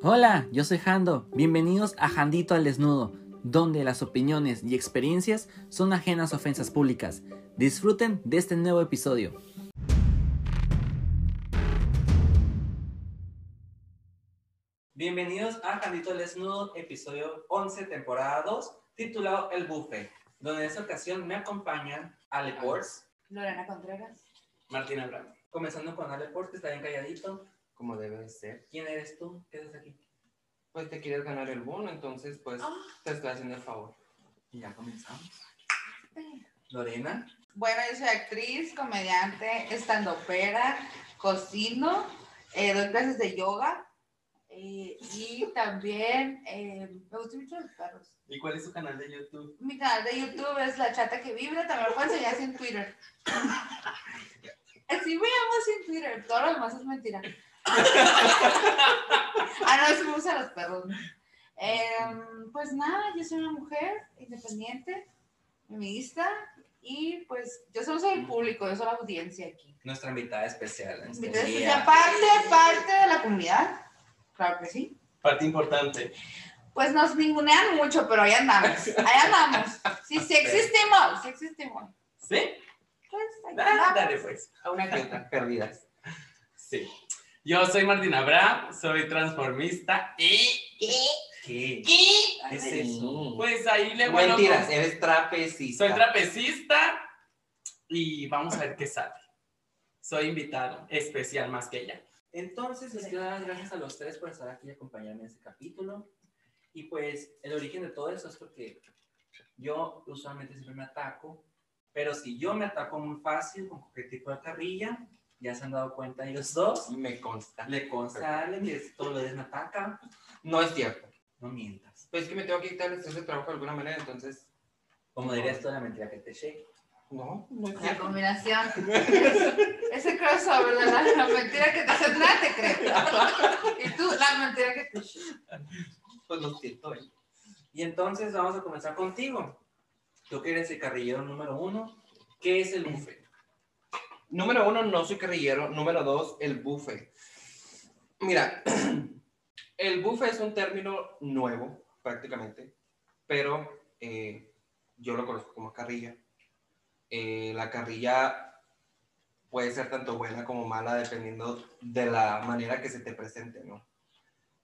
Hola, yo soy Jando. Bienvenidos a Jandito al Desnudo, donde las opiniones y experiencias son ajenas a ofensas públicas. Disfruten de este nuevo episodio. Bienvenidos a Jandito al Desnudo, episodio 11, temporada 2, titulado El Buffet, donde en esta ocasión me acompañan Ale Ports, Lorena Contreras. Martín Abraham. Comenzando con Ale Ports, que está bien calladito. Como debe de ser. ¿Quién eres tú? ¿Qué haces aquí? Pues te quieres ganar el bono, entonces pues Ah. te estoy haciendo el favor. Y ya comenzamos. Lorena. Bueno, yo soy actriz, comediante, estandopera, cocino, eh, doy clases de yoga eh, y también eh, me gustan mucho los perros. ¿Y cuál es su canal de YouTube? Mi canal de YouTube es La Chata que Vibra, también lo puedo enseñar en Twitter. Así me llamo así en Twitter, todo lo demás es mentira. Ah, no, eso me gustan los perros. Em, pues nada, yo soy una mujer independiente, feminista y pues yo solo soy el público, yo soy la audiencia aquí. Nuestra invitada especial. en este Entonces, día. ya parte, parte de la comunidad, claro que sí. Parte importante. Pues nos ningunean mucho, pero ahí andamos, ahí andamos. Sí, sí existimos, sí existimos. ¿Sí? Pues ahí Ah, dale pues. A una que otra, perdidas. Sí. Yo soy Martín Abraham, soy transformista y... ¿Qué? ¿Qué? ¿Qué es eso? Pues ahí le vuelo Mentiras, con- eres trapecista. Soy trapecista y vamos a ver qué sale. Soy invitado especial más que ella. Entonces, les quiero dar las gracias a los tres por estar aquí y acompañarme en este capítulo. Y pues, el origen de todo eso es porque yo usualmente siempre me ataco, pero si yo me ataco muy fácil con cualquier tipo de carrilla, ya se han dado cuenta ellos dos, Me consta. le consta a Ale que es- todos los días me ataca, No es cierto. no mientas. Pues es que me tengo que quitar el estrés de trabajo de alguna manera, entonces... Como dirías tú la mentira que te eché. No, no es La cierto. combinación. Ese crossover de la, la mentira que te hace nada te creo. Y tú, la mentira que te Pues lo siento. eh. Y entonces vamos a comenzar contigo. Tú que eres el carrillero número uno, ¿qué es el buffet? Número uno, no soy carrillero. Número dos, el buffet. Mira, el buffet es un término nuevo, prácticamente, pero eh, yo lo conozco como carrilla. Eh, la carrilla puede ser tanto buena como mala dependiendo de la manera que se te presente, ¿no?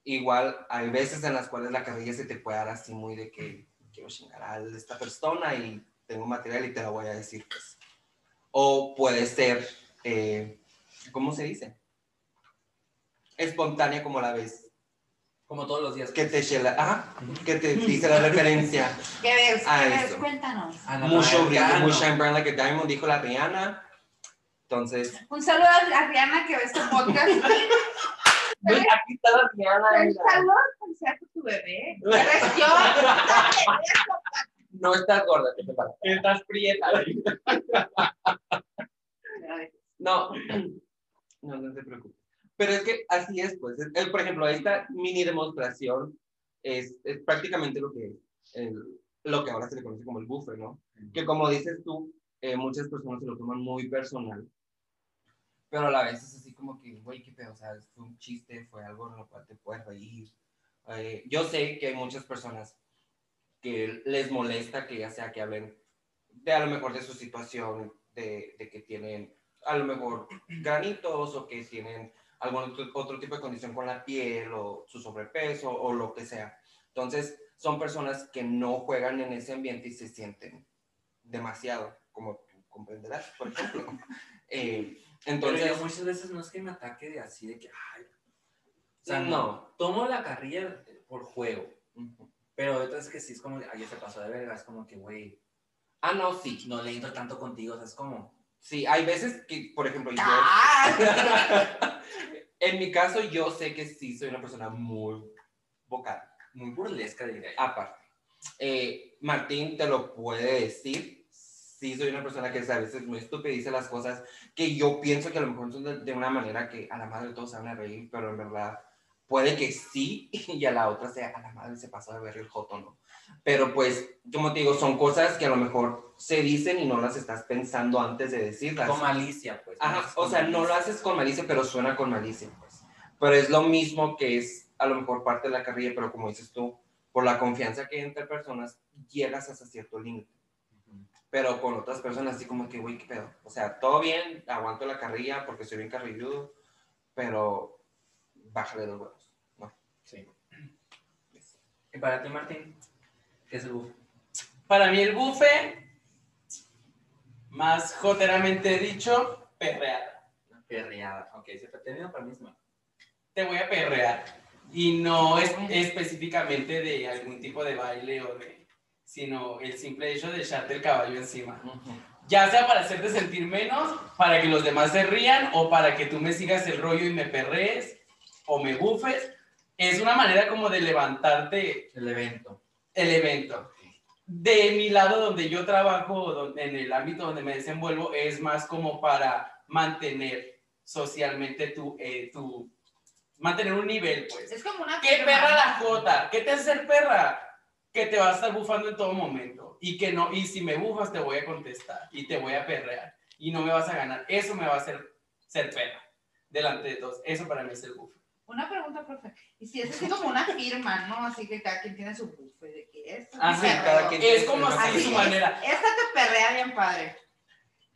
Igual hay veces en las cuales la carrilla se te puede dar así muy de que quiero chingar a esta persona y tengo material y te la voy a decir, pues. O puede ser, eh, ¿cómo se dice? Espontánea como la ves. Como todos los días. Que te, chela- ajá, que te dice la referencia. ¿Qué ves? Ah, ¿Qué ves? eso. Cuéntanos. Ana Mucho brillo, muy shine bright like a diamond, dijo la Rihanna. Entonces, Un saludo a Rihanna que ve este podcast. aquí está la Rihanna. Un saludo a tu bebé. Eres yo. No estás gorda, ¿qué te pasa? Estás prieta. No, no, no te preocupes. Pero es que así es, pues. Es- el- por ejemplo, esta mini demostración es, es prácticamente lo que el- lo que ahora se le conoce como el buffer, ¿no? Que como dices tú, eh, muchas personas se lo toman muy personal. Pero a la vez es así como que, güey, qué pedo, o sea, fue un chiste, fue algo en lo cual te puedes reír. Eh, yo sé que hay muchas personas que les molesta que ya sea que hablen de a lo mejor de su situación, de, de que tienen a lo mejor granitos o que tienen algún otro, otro tipo de condición con la piel o su sobrepeso o lo que sea. Entonces, son personas que no juegan en ese ambiente y se sienten demasiado, como tú comprenderás, por ejemplo. Eh, Entonces, entonces, muchas veces no es que me ataque de así de que, ay. O sea, no. Tomo la carrilla por juego. Ujú. Pero otras que sí es como, ya se pasó de verga. Es como que, güey, Ah, no, sí. no le entro tanto contigo. O sea, es como, Sí, hay veces que, por ejemplo, yo... Ah, en mi caso, yo sé que sí soy una persona muy vocal. muy burlesca, diría. Aparte, eh, Martín te lo puede decir. Sí, soy una persona que es a veces muy estúpida y dice las cosas que yo pienso que a lo mejor son de, de una manera que a la madre todos se van a reír, pero en verdad puede que sí y a la otra sea a la madre se pasó de ver el joto, ¿no? Pero pues, como te digo, son cosas que a lo mejor se dicen y no las estás pensando antes de decirlas. Con malicia, pues. Ajá, o sea, no lo haces con malicia, pero suena con malicia, pues. Pero es lo mismo que es a lo mejor parte de la carrilla, pero como dices tú, por la confianza que hay entre personas, llegas hasta cierto límite. Pero con otras personas, así como que, güey, ¿qué pedo? O sea, todo bien, aguanto la carrilla porque soy bien carrilludo, pero bájale dos. Sí. Y para ti, Martín, ¿qué es el buff? Para mí el buffet, más joteramente dicho, perreada. Perreada. Ok, si tenido para mí es malo. Te voy a perrear. Y no es específicamente de algún tipo de baile o de... sino el simple hecho de echarte el caballo encima. Ya sea para hacerte sentir menos, para que los demás se rían o para que tú me sigas el rollo y me perrees o me bufes. Es una manera como de levantarte El evento. el evento. De mi lado donde yo trabajo, donde- en el ámbito donde me desenvuelvo, es más como para mantener socialmente tu, eh, tu mantener un nivel, pues. Es como una ¿Qué firma, perra la jota? ¿Qué te hace ser perra? Que te va a estar bufando en todo momento. Y que no, y si me bufas te voy a contestar y te voy a perrear y no me vas a ganar. Eso me va a hacer ser perra delante de todos. Eso para mí es el buf. Una pregunta, profe. Y si es así como una firma, ¿no? Así que cada quien tiene su buffet de que es. Ah, mi sí, perreo. cada quien- Es como así Así su manera. Esta te perrea bien padre.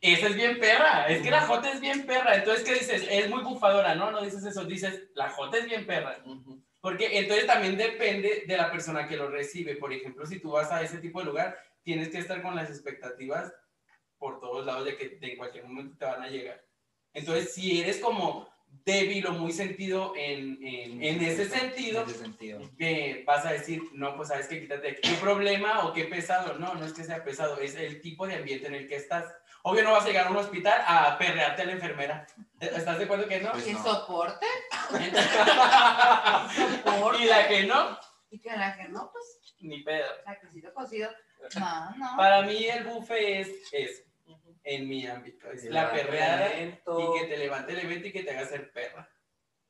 Esa es bien perra. Es que la jota es bien perra. Entonces, ¿qué dices? Es muy bufadora, ¿no? No dices eso. Dices, la jota es bien perra. Porque entonces también depende de la persona que lo recibe. Por ejemplo, si tú vas a ese tipo de lugar, tienes que estar con las expectativas por todos lados de que de en cualquier momento te van a llegar. Entonces, si eres como débil o muy sentido en, en, en ese sentido, En ese sentido. eh, vas a decir, no, pues sabes que quítate, ¿qué problema o qué pesado? No, no es que sea pesado, es el tipo de ambiente en el que estás. Obvio no vas a llegar a un hospital a perrearte a la enfermera. ¿Estás de acuerdo que no? Pues que no. soporte, soporte. y la que no, Y que la que no, pues, ni pedo. sacrificio cocido. No, no. Para mí el buffet es eso, en mi ámbito. Es la perreada y que te levante el evento y que te haga ser perra.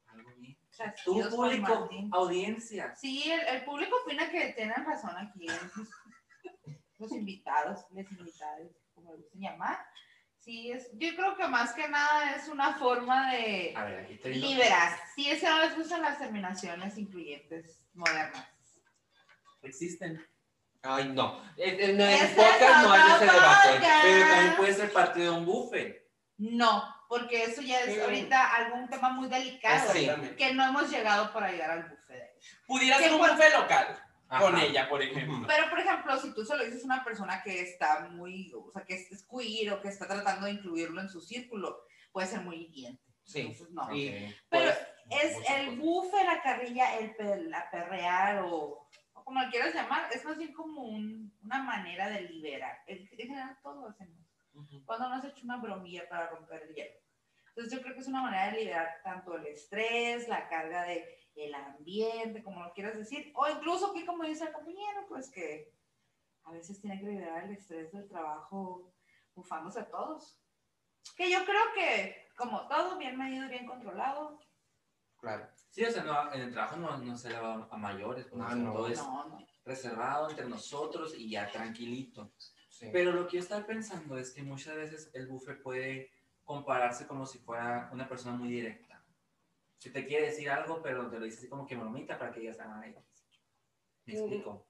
Algo bien. Sacrificios Tu público, audiencia. Sí, el, el público opina que tienen razón aquí. Los, los invitados, les invitados, como les gusten llamar. Sí, es, yo creo que más que nada es una forma de A ver, aquí te digo. liberar. Sí, es que no les gustan las terminaciones incluyentes modernas. Existen. Ay, no. En, en el es podcast no hay ese debate. podcast. Pero también puede ser parte de un buffet. No, porque eso ya es ahorita algún tema muy delicado. Sí. Que no hemos llegado para llegar al buffet. Pudiera ¿Qué ser un buffet local con ella, por ejemplo. Pero, por ejemplo, si tú se lo dices a una persona que está muy, o sea, que es, queer o que está tratando de incluirlo en su círculo, puede ser muy hiriente. Sí. Entonces, no. Pero Pues, es el bufe, la carrilla, el la perrear o, o como lo quieras llamar, es más bien como un- una manera de liberar. En en general, todo lo hacemos. Cuando no has hecho una bromilla para romper el hielo. Entonces, yo creo que es una manera de liberar tanto el estrés, la carga de el ambiente, como lo quieras decir, o incluso que, como dice el compañero, pues que a veces tiene que liberar el estrés del trabajo bufándose a todos. Que yo creo que, como todo, bien medido, bien controlado, Claro. Sí, o sea, no, en el trabajo no, no se le va a mayores, pues, No, sea, no. todo es no, no. reservado entre nosotros y ya tranquilito. Sí. Pero lo que yo estaba pensando es que muchas veces el buffet puede compararse como si fuera una persona muy directa. Si te quiere decir algo, pero te lo dice así como que bromita para que digas, ay, me explico.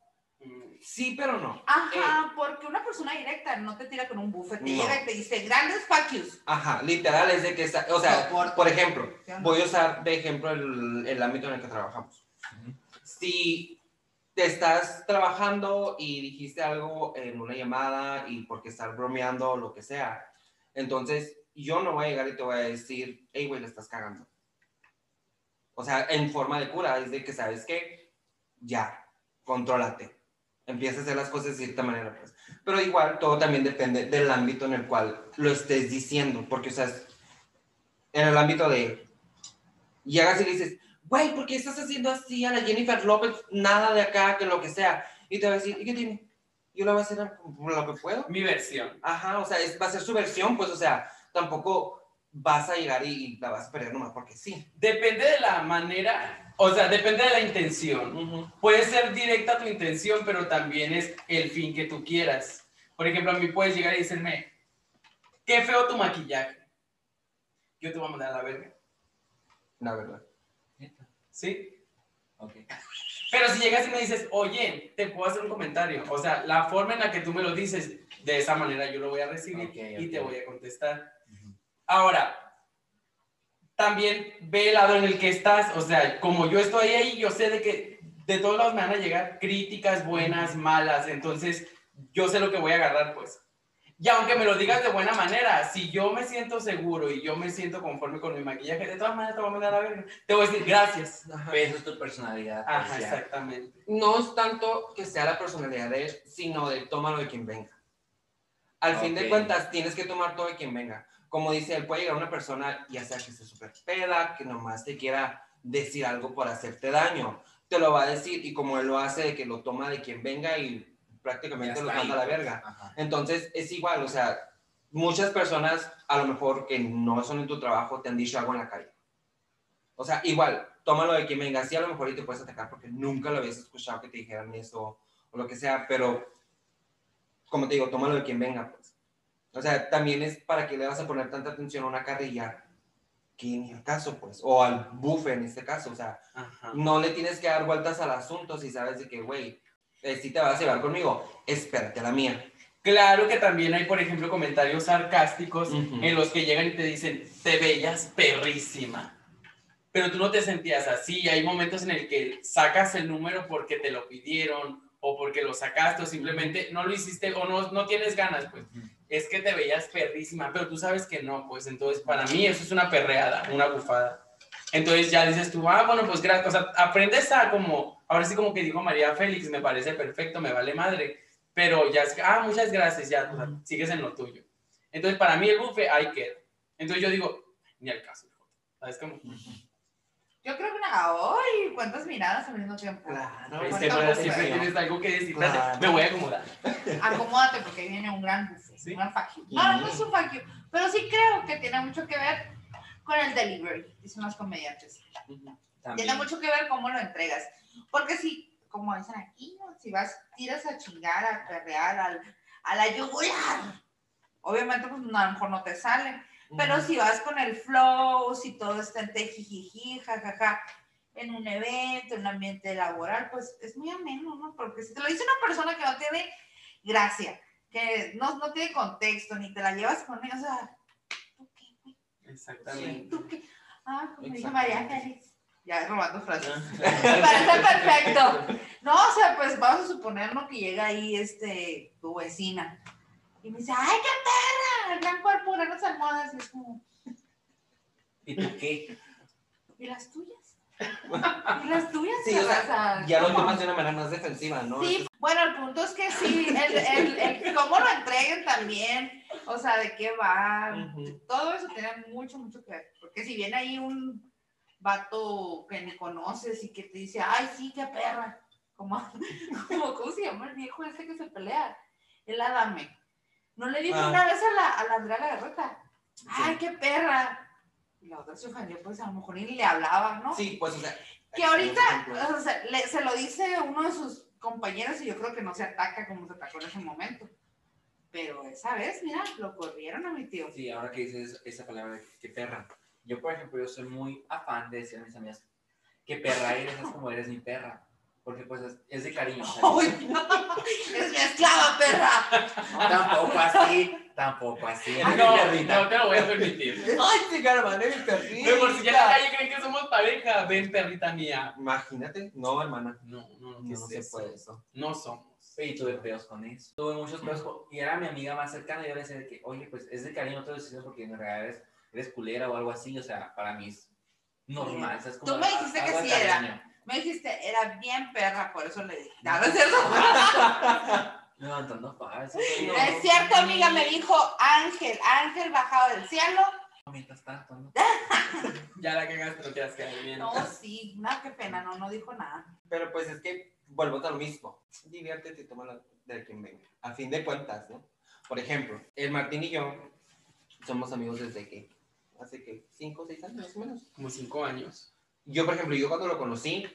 Sí, pero no. Ajá, porque una persona directa no te tira con un buffet, te No. llega y te dice grandes fuck yous. Ajá, literal es de que está, o sea, Soporte. por ejemplo, ¿Sí o no? voy a usar de ejemplo el, el ámbito en el que trabajamos. Si te estás trabajando y dijiste algo en una llamada y porque estás bromeando o lo que sea, entonces yo no voy a llegar y te voy a decir, hey, güey, le estás cagando. O sea, en forma de cura, es de que, ¿sabes qué? Ya, contrólate. Empieza a hacer las cosas de cierta manera, pues. Pero igual, todo también depende del ámbito en el cual lo estés diciendo, porque, o sea, en el ámbito de, llegas y le dices, güey, ¿por qué estás haciendo así a la Jennifer López? Nada de acá, que lo que sea. Y te va a decir, ¿y qué tiene? Yo la voy a hacer lo que puedo. Mi versión. Ajá, o sea, es, va a ser su versión, pues, o sea, tampoco vas a llegar y, y la vas a perder nomás porque sí. Depende de la manera, o sea, depende de la intención. Puede ser directa tu intención, pero también es el fin que tú quieras. Por ejemplo, a mí puedes llegar y decirme, qué feo tu maquillaje. Yo te voy a mandar a la verga. La verdad. ¿Sí? Ok. Pero si llegas y me dices, oye, te puedo hacer un comentario. O sea, la forma en la que tú me lo dices, de esa manera yo lo voy a recibir Ok, y ok. te voy a contestar. Ahora, también ve el lado en el que estás. O sea, como yo estoy ahí, yo sé de que de todos lados me van a llegar críticas buenas, malas. Entonces, yo sé lo que voy a agarrar, pues. Y aunque me lo digas de buena manera, si yo me siento seguro y yo me siento conforme con mi maquillaje, de todas maneras te voy a mandar a ver. Te voy a decir gracias. Ajá. Eso es tu personalidad. Ajá, exactamente. No es tanto que sea la personalidad de él, sino de tómalo de quien venga. Al fin de cuentas, tienes que tomar todo de quien venga. Como dice él, puede llegar una persona, ya sea que esté súper peda, que nomás te quiera decir algo por hacerte daño. Te lo va a decir y como él lo hace, de que lo toma de quien venga y prácticamente lo manda a la pues. verga. Ajá. Entonces, es igual, o sea, muchas personas, a lo mejor que no son en tu trabajo, te han dicho algo en la calle. O sea, igual, tómalo de quien venga. Sí, a lo mejor y te puedes atacar porque nunca lo habías escuchado que te dijeran eso o lo que sea, pero, como te digo, tómalo de quien venga, pues. O sea, también es para que le vas a poner tanta atención a una carrilla que ni el caso, pues, o al bufe en este caso, o sea, Ajá. no le tienes que dar vueltas al asunto si sabes de que, güey, eh, si te vas a llevar conmigo, espérate a la mía. Claro que también hay, por ejemplo, comentarios sarcásticos Ujú. en los que llegan y te dicen, te veías perrísima. Pero tú no te sentías así. Hay momentos en el que sacas el número porque te lo pidieron o porque lo sacaste o simplemente no lo hiciste o no, no tienes ganas, pues. Ujú. Es que te veías perrísima, pero tú sabes que no, pues. Entonces, para mí eso es una perreada, una bufada. Entonces ya dices tú, ah, bueno, pues gracias. O sea, aprendes a como, ahora sí como que dijo María Félix, me parece perfecto, me vale madre. Pero ya es, que, ah, muchas gracias, ya, o sea, sigues en lo tuyo. Entonces, para mí el buffet ahí queda. Entonces yo digo, ni al caso. ¿Sabes cómo? Yo creo que una. ¡Ay! ¿Cuántas miradas al mismo tiempo? Claro, Pues Siempre, tienes algo que decir. Claro. Me voy a acomodar. Acomódate porque ahí viene un gran buffet, Sí. un gran fuck you. No, no es un fuck you, pero sí creo que tiene mucho que ver con el delivery, dicen los comediantes. También. Tiene mucho que ver cómo lo entregas. Porque si, como dicen aquí, ¿no? si vas, tiras a chingar, a perrear, al, a la yugular, obviamente pues a lo mejor no te sale. Pero si vas con el flow, si todo está en tejijiji, jajaja, en un evento, en un ambiente laboral, pues es muy ameno, ¿no? Porque si te lo dice una persona que no tiene gracia, que no, no tiene contexto, ni te la llevas con ella, o sea, ¿tú qué, güey? Exactamente. ¿Tú qué? Ah, como dice. María Félix. Ya robando frases. Me parece perfecto. No, o sea, pues vamos a suponer ¿no? que llega ahí este, tu vecina y me dice, ¡ay, qué perra! El gran cuerpo, grandes almohadas. Y es como, ¿Y tú qué? ¿y las tuyas? ¿Y las tuyas? Sí, o sea, Ya lo tomas de una manera más defensiva, ¿no? Sí, bueno, el punto es que sí, el, el, el cómo lo entreguen también, o sea, de qué va, todo eso tiene mucho, mucho que ver. Porque si viene ahí un vato que ni conoces y que te dice, ay, sí, qué perra, como, como ¿cómo se llama el viejo ese que se pelea? El Adame. ¿No le dijo Ah. una vez a la, a la Andrea Lagarreta? Ay, qué perra. Y la otra se ofendió, pues a lo mejor ni le hablaba, ¿no? Sí, pues, o sea. Que ahorita o sea, le- se lo dice uno de sus compañeros y yo creo que no se ataca como se atacó en ese momento. Pero esa vez, mira, lo corrieron a mi tío. Sí, ahora que dices esa palabra, de que perra. Yo, por ejemplo, yo soy muy afán de decir a mis amigas que perra eres, es como eres mi perra. Porque pues es, es de cariño. ¡Ay, no! ¡Eres mi esclava, perra! Tampoco así, tampoco así. No, no te lo voy a permitir. Ay, sí, caramba, es mi perrita. Pero por si ya la calle creen que somos pareja, ven perrita mía. Imagínate, no, hermana. No, no, No, ¿qué es no se eso? puede eso. No somos. Y tuve pedos con eso. Tuve muchos pedos con... Y era mi amiga más cercana y yo le decía de que, oye, pues es de cariño, no te lo estoy diciendo porque en realidad eres, eres culera o algo así. O sea, para mí es normal. o sea, es como Tú me dijiste que sí era. Me dijiste, era bien perra, por eso le dije. No, no es cierto. Levantando. No es cierto, amiga, me dijo Ángel, Ángel bajado del cielo. Mientras tanto, ¿no? Ya la cagaste, no quieras quedar bien. No, sí, no, qué pena, no, no dijo nada. Pero pues es que vuelvo a lo mismo. Diviértete y tómalo de quien venga. A fin de cuentas, ¿no? Por ejemplo, el Martín y yo somos amigos desde que, hace que 5 o 6 años más o menos. Como cinco años. Yo, por ejemplo, yo cuando lo conocí,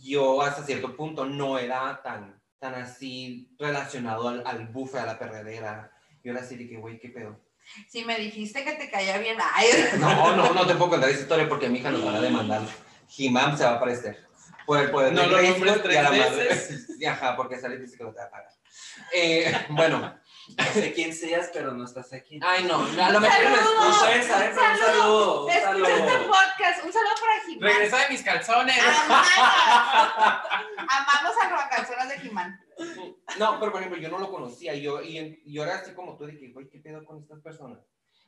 yo hasta cierto punto no era tan, tan así relacionado al, al bufe, a la perredera. Yo era así de que, güey, ¿qué pedo? Si me dijiste que te caía bien, ay, No, no, no te puedo contar esa historia porque mi hija nos van a demandar. Jimam se va a aparecer. por el poder No lo Facebook nombres y a la tres madre. veces. Ajá, porque sale y dice que lo te va a pagar. Eh, bueno, No sé quién seas, pero no estás aquí. ay no, a lo mejor me saber, pero un saludo. saludo. Un Escucha este saludo. podcast. Un saludo para Jimán. Regresa de mis calzones. Amamos. A Robacanzonas de Jimán. No, pero por ejemplo, yo no lo conocía y yo, y, y yo era así como tú, de que, güey, ¿qué pedo con estas personas?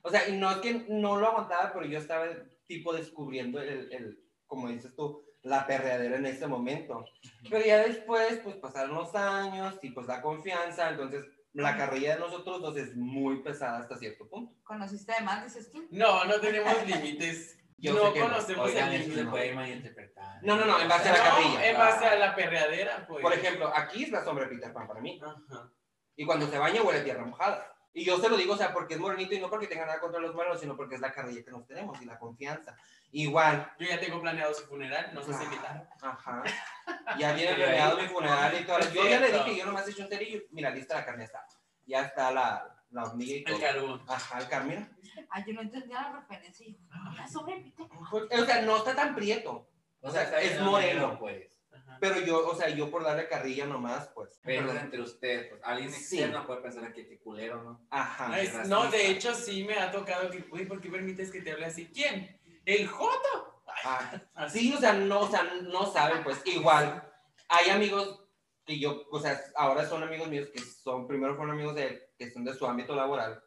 O sea, y no es que no lo aguantaba, pero yo estaba tipo descubriendo el, el como dices tú, la perreadera en ese momento. Pero ya después, pues pasaron los años y pues la confianza, entonces la carrilla de nosotros dos es muy pesada hasta cierto punto. ¿Conociste de más, dices tú? No, no tenemos límites. Yo no no. conocemos Oigan, el límite. puede malinterpretar. No, no, no, en base a la carrilla. No, en base a la perreadera, pues. Por ejemplo, aquí es la sombra de Peter Pan para mí. Ajá. Y cuando se baña huele a tierra mojada. Y yo se lo digo, o sea, porque es morenito y no porque tenga nada contra los morenos, sino porque es la carrilla que nos tenemos y la confianza. Igual, Yo ya tengo planeado su funeral, no sé si Ah. invitar. ajá. Ya viene planeado mi funeral y todo. Es Yo ya le dije, yo nomás he hecho un cerillo. Mira, lista la carne está. Ya está la, la hormiga y todo. El carbón. Ajá, el carne. Ay, yo no entendía la referencia. "Ah, sobre Peter Pan". Pues, O sea, no está tan prieto. O sea, Es moreno. pues. Pero yo, o sea, yo por darle carrilla nomás, pues. Pero Perdón. entre ustedes, pues alguien Sí. externo puede pensar que qué culero, ¿no? Ajá. Es- no, de hecho sí me ha tocado que, uy, ¿por qué permites que te hable así? ¿Quién? ¿El Joto? Ah, Así. Sí, o sea, no, o sea, no saben, pues igual. Hay amigos que yo, o sea, ahora son amigos míos que son, primero fueron amigos de él, que son de su ámbito laboral.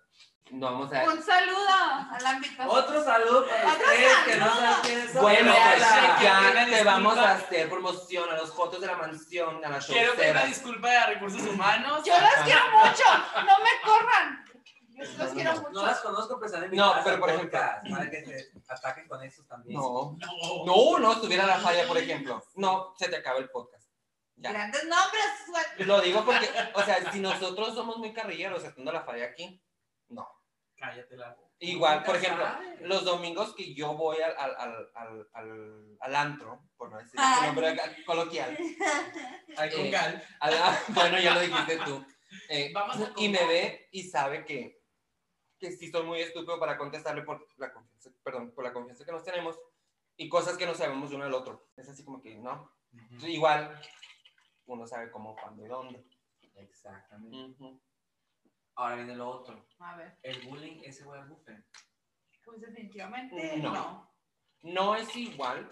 No vamos a... Un saludo al ámbito. Otro saludo para Otro ustedes que no saludo. saben quiénes son. Bueno, Ya, pues ya, disculpa. vamos a hacer promoción a los Jotos de la Mansión, a las Quiero pedir una disculpa a recursos humanos. Yo las quiero mucho. No me corran. Yo No, quiero no, mucho. No las conozco, pero están en mi No, casa pero por ejemplo- Para que se ataquen con esos también. No, No. no, no, estuviera la falla, por ejemplo. No, se te acaba el podcast. Ya. Grandes nombres. suerte. Lo digo porque, o sea, si nosotros somos muy carrilleros, estando la falla aquí, no. Cállate la boca. Igual, por ejemplo, sabes. los domingos que yo voy al, al, al, al, al, al antro, por no decir su nombre acá, coloquial, Al Eh, congal. al- bueno, ya lo dijiste tú, eh, Vamos a y me ve y sabe que, que sí soy muy estúpido para contestarle por la confianza, perdón, por la confianza que nos tenemos y cosas que no sabemos uno del otro. Es así como que, no, Ujú. igual uno sabe cómo, cuándo y dónde. Exactamente. Ujú. Ahora viene lo otro. A ver, El bullying es igual al buffet. pues definitivamente No. no. No es igual,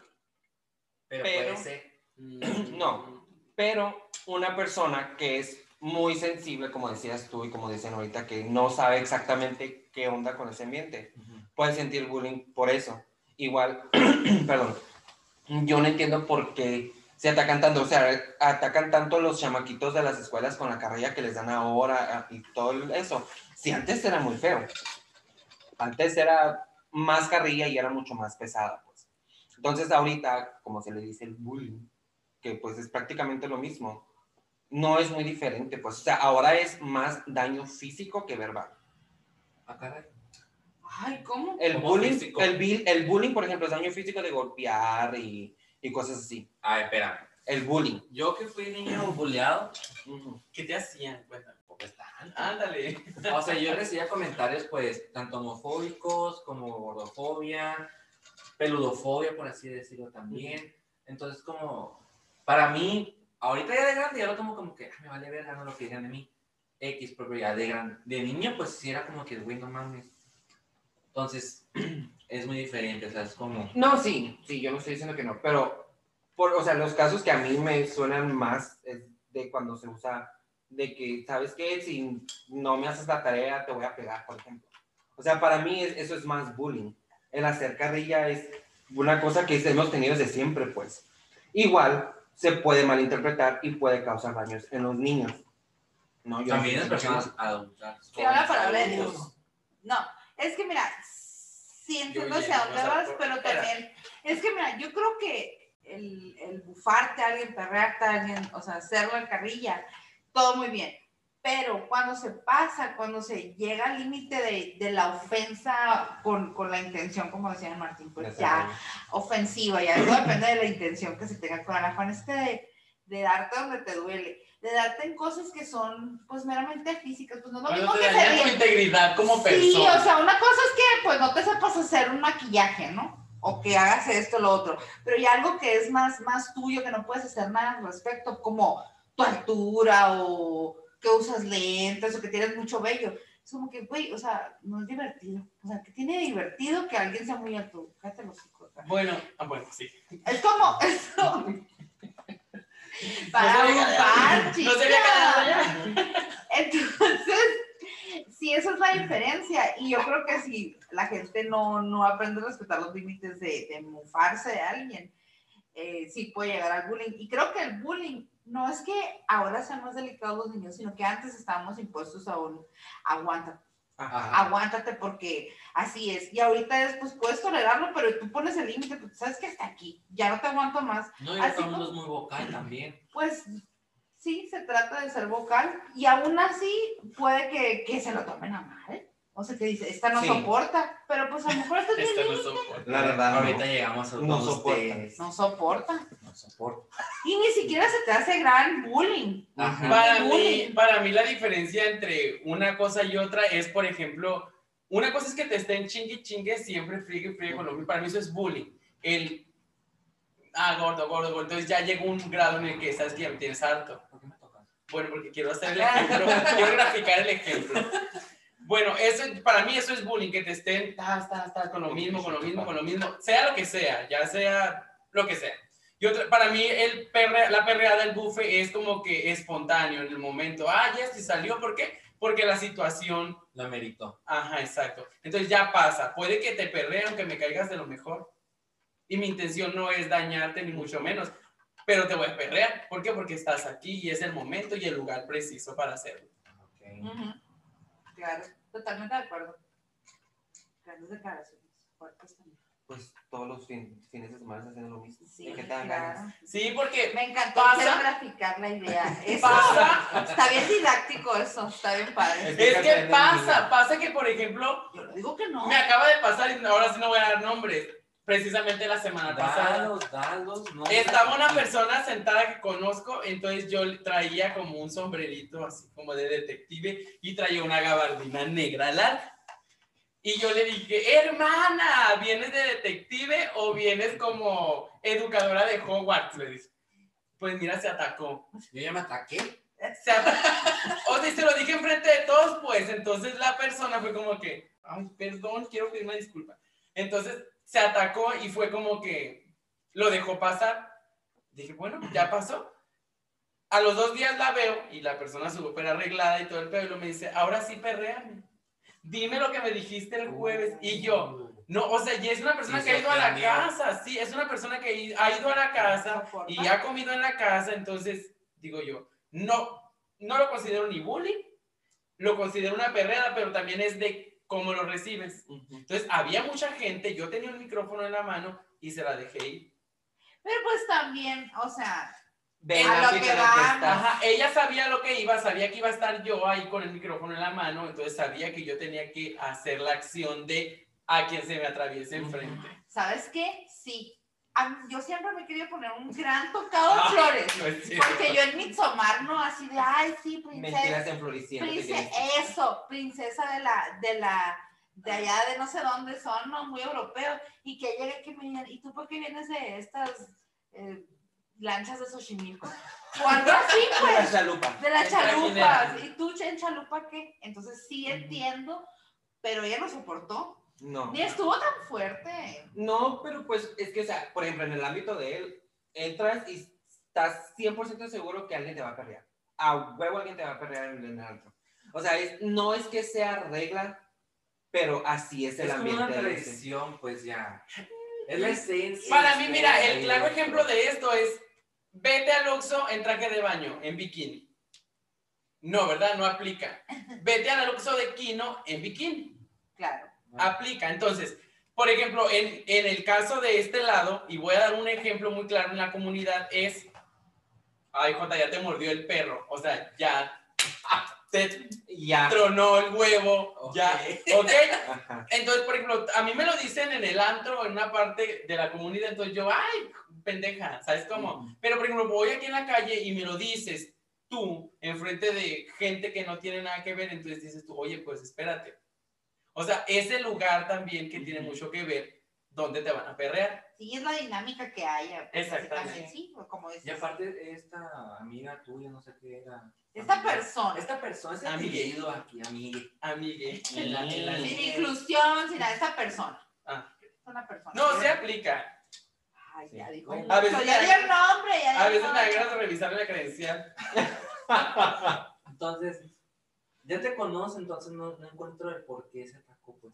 Pero, Pero- puede ser. No. pero una persona que es muy sensible, como decías tú y como dicen ahorita, que no sabe exactamente qué onda con ese ambiente, puede sentir bullying por eso. Igual, perdón, yo no entiendo por qué se atacan tanto, o sea, atacan tanto los chamaquitos de las escuelas con la carrilla que les dan ahora ah, y todo eso. Si antes era muy feo, antes era más carrilla y era mucho más pesada, pues. Entonces ahorita, como se le dice el bullying, que pues es prácticamente lo mismo, no es muy diferente, pues, o sea, ahora es más daño físico que verbal. Ah, caray. Ay, ¿cómo? El ¿Cómo bullying, el, el bullying, por ejemplo, es daño físico de golpear y, y cosas así. Ay, espera. El bullying. Yo que fui niño bulleado. ¿Qué te hacían? Cuéntame. pues tanto. Ándale. O sea, yo recibía comentarios, pues, tanto homofóbicos como gordofobia, peludofobia, por así decirlo también. Entonces, como, para mí, ahorita ya de grande, ya lo tomo como que, "Ah, me vale ver no lo que digan de mí. X, pero ya de grande. De niño, pues, sí era como que, güey, no mames. Entonces, es muy diferente, o sea, es como... No, sí, sí, yo no estoy diciendo que no, pero, por, o sea, los casos que a mí me suenan más es de cuando se usa de que, ¿sabes qué? Si no me haces la tarea, te voy a pegar, por ejemplo. O sea, para mí es- eso es más bullying. El hacer carrilla es una cosa que hemos tenido desde siempre, pues. Igual se puede malinterpretar y puede causar daños en los niños. No, yo También no diciendo- personas adultas. Para jóvenes, hablar de adultos. No, es que mira, sí entiendo hacia dónde vas, pero también, es que mira, yo creo que el, el bufarte a alguien, perrearte a alguien, o sea, hacer la carrilla, todo muy bien. Pero cuando se pasa, cuando se llega al límite de, de la ofensa con, con la intención, como decía Martín, pues ya, ofensiva, ya todo depende de la intención que se tenga con el afán este de, de darte donde te duele, de darte en cosas que son pues meramente físicas, pues no es lo mismo que se tu integridad como Sí, persona. o sea, una cosa es que pues no te sepas maquillaje, ¿no? o que hagas esto, lo otro, pero ya algo que es más, más tuyo, que no puedes hacer nada al respecto, como tu altura o que usas lentes o que tienes mucho vello. Es como que, güey, o sea, no es divertido. O sea, que tiene divertido que alguien sea muy alto. Cállate los hijos. Bueno, ah, bueno, sí. Es como, eso. Para un par, No se había. Entonces, sí, esa es la diferencia. Y yo creo que si la gente no, no aprende a respetar los límites de, de mofarse de alguien, eh, sí puede llegar al bullying. Y creo que el bullying no es que ahora sean más delicados los niños, sino que antes estábamos impuestos a un aguántate, Ajá. aguántate porque así es. Y ahorita es, pues puedes tolerarlo, pero tú pones el límite, pues sabes que hasta aquí, ya no te aguanto más. No, y Así como- es muy vocal también. Pues sí, se trata de ser vocal y aún así puede que, que se lo tomen a mal. O sea, que dice, esta no Sí. soporta, pero pues a lo mejor Esto tiene- no soporta. La verdad, no. Ahorita llegamos a No soporta. ustedes. no soporta. No soporta. Y ni siquiera se te hace gran bullying. Ajá. Para mí, Bullying. para mí la diferencia entre una cosa y otra es, por ejemplo, una cosa es que te estén chingue y chingue siempre friegue y friegue con lo mismo. Para mí eso es bullying. El, ah, gordo, gordo, gordo. Entonces ya llegó un grado en el que sabes que ya me tienes harto. ¿Por qué me tocas? Bueno, porque quiero hacer el ejemplo, quiero graficar el ejemplo. Bueno, eso, para mí eso es bullying, que te estén tas, tas, tas, con lo mismo, con lo mismo, con lo mismo, sea lo que sea, ya sea lo que sea. Y otra, para mí el perre, la perreada, el bufe es como que espontáneo en el momento. Ah, ya se salió, ¿por qué? Porque la situación, Lo merito. ajá, exacto. Entonces ya pasa, puede que te perree aunque me caigas de lo mejor. Y mi intención no es dañarte ni mucho menos, pero te voy a perrear. ¿Por qué? Porque estás aquí y es el momento y el lugar preciso para hacerlo. Ok. Ujú. Claro, totalmente de acuerdo. Grandes declaraciones. fuertes también. Pues todos los fin- fines de semana haciendo lo mismo. Sí, ¿De qué te dan claro. ganas? Sí, porque Me encantó Pasa. quiero graficar la idea. Eso, pasa, Está bien didáctico eso, está bien padre. Es es que pasa, pasa que por ejemplo, Yo digo que no. me acaba de pasar y ahora sí no voy a dar nombres, precisamente la semana pasada. Dalos, dalos. No, Estaba una persona sentada que conozco, entonces yo traía como un sombrerito así como de detective y traía una gabardina negra larga. Y yo le dije, hermana, ¿vienes de detective o vienes como educadora de Hogwarts? Le dije. Pues mira, se atacó. Yo ya me ataqué. Se ata- o sea, se lo dije enfrente de todos, pues entonces la persona fue como que, ay, perdón, quiero pedir una disculpa. Entonces se atacó y fue como que lo dejó pasar. Dije, bueno, ya pasó. A los dos días la veo y la persona súper arreglada y todo el pelo me dice, ahora sí perréame. Dime lo que me dijiste el jueves. Y yo, no, o sea, y es una persona Sí, que ha ido a la casa, sí, es una persona que ha ido a la casa y ha comido en la casa, entonces digo yo, no, no lo considero ni bullying, lo considero una perreada, pero también es de cómo lo recibes. Entonces había mucha gente, yo tenía un micrófono en la mano y se la dejé ir. Pero pues también, o sea, Ven A lo que estás. Ajá, ella sabía lo que iba, sabía que iba a estar yo ahí con el micrófono en la mano, entonces sabía que yo tenía que hacer la acción de a quien se me atraviese enfrente. ¿sabes qué? Sí. A mí- Yo siempre me quería poner un gran tocado de Ah, flores. No es cierto. Porque yo en Midsommar, ¿no? Así de, ay, sí, Mentiras princesa. en floricienta. Prince- eso, princesa de la, de la, de allá de no sé dónde son, ¿no? Muy europeos. Y que llegue que me digan, ¿y tú por qué vienes de estas eh, lanchas de Xochimilco? O algo así, La pues. chalupa. De las chalupas. ¿Y tú, en chalupa qué? Entonces sí entiendo, pero ella no soportó. No. Ni estuvo tan fuerte. No, pero pues es que, o sea, por ejemplo, en el ámbito de él, entras y estás 100% seguro que alguien te va a perrear. A huevo alguien te va a perrear en el antro. O sea, es- no es que sea regla, pero así es el Es como ambiente. una de ese. tradición, pues ya. Es la esencia. Para mí, mira, el claro ejemplo de esto es, vete al Oxxo en traje de baño, en bikini. No, ¿verdad? No aplica. Vete al Oxxo de Kino en bikini. Claro. Aplica. Entonces, por ejemplo, en, en el caso de este lado, y voy a dar un ejemplo muy claro en la comunidad, es, ay, Jota, ya te mordió el perro. O sea, ya te Ya. tronó el huevo, ya, ¿ok? Ajá. Entonces, por ejemplo, a mí me lo dicen en el antro, en una parte de la comunidad, entonces yo, ay, pendeja, ¿sabes cómo? Pero, por ejemplo, voy aquí en la calle y me lo dices tú, enfrente de gente que no tiene nada que ver, entonces dices tú, oye, pues espérate. O sea, ese lugar también que tiene mucho que ver dónde te van a perrear. Sí, es la dinámica que haya. pues, Exactamente. Sí, como Y aparte, esta amiga tuya, no sé qué era. Esta persona. Esta persona es Amigue. aquí, amigue. Amigue. en la- en la- Sin inclusión, sin nada, esta persona. Ah. Es una persona. No, se aplica. Ay, Sí. ya dijo. A veces ya dio el nombre. Ya A veces me ganas de revisarle la credencial. Entonces, ya te conoce, entonces no, no encuentro el por qué se atacó, pues.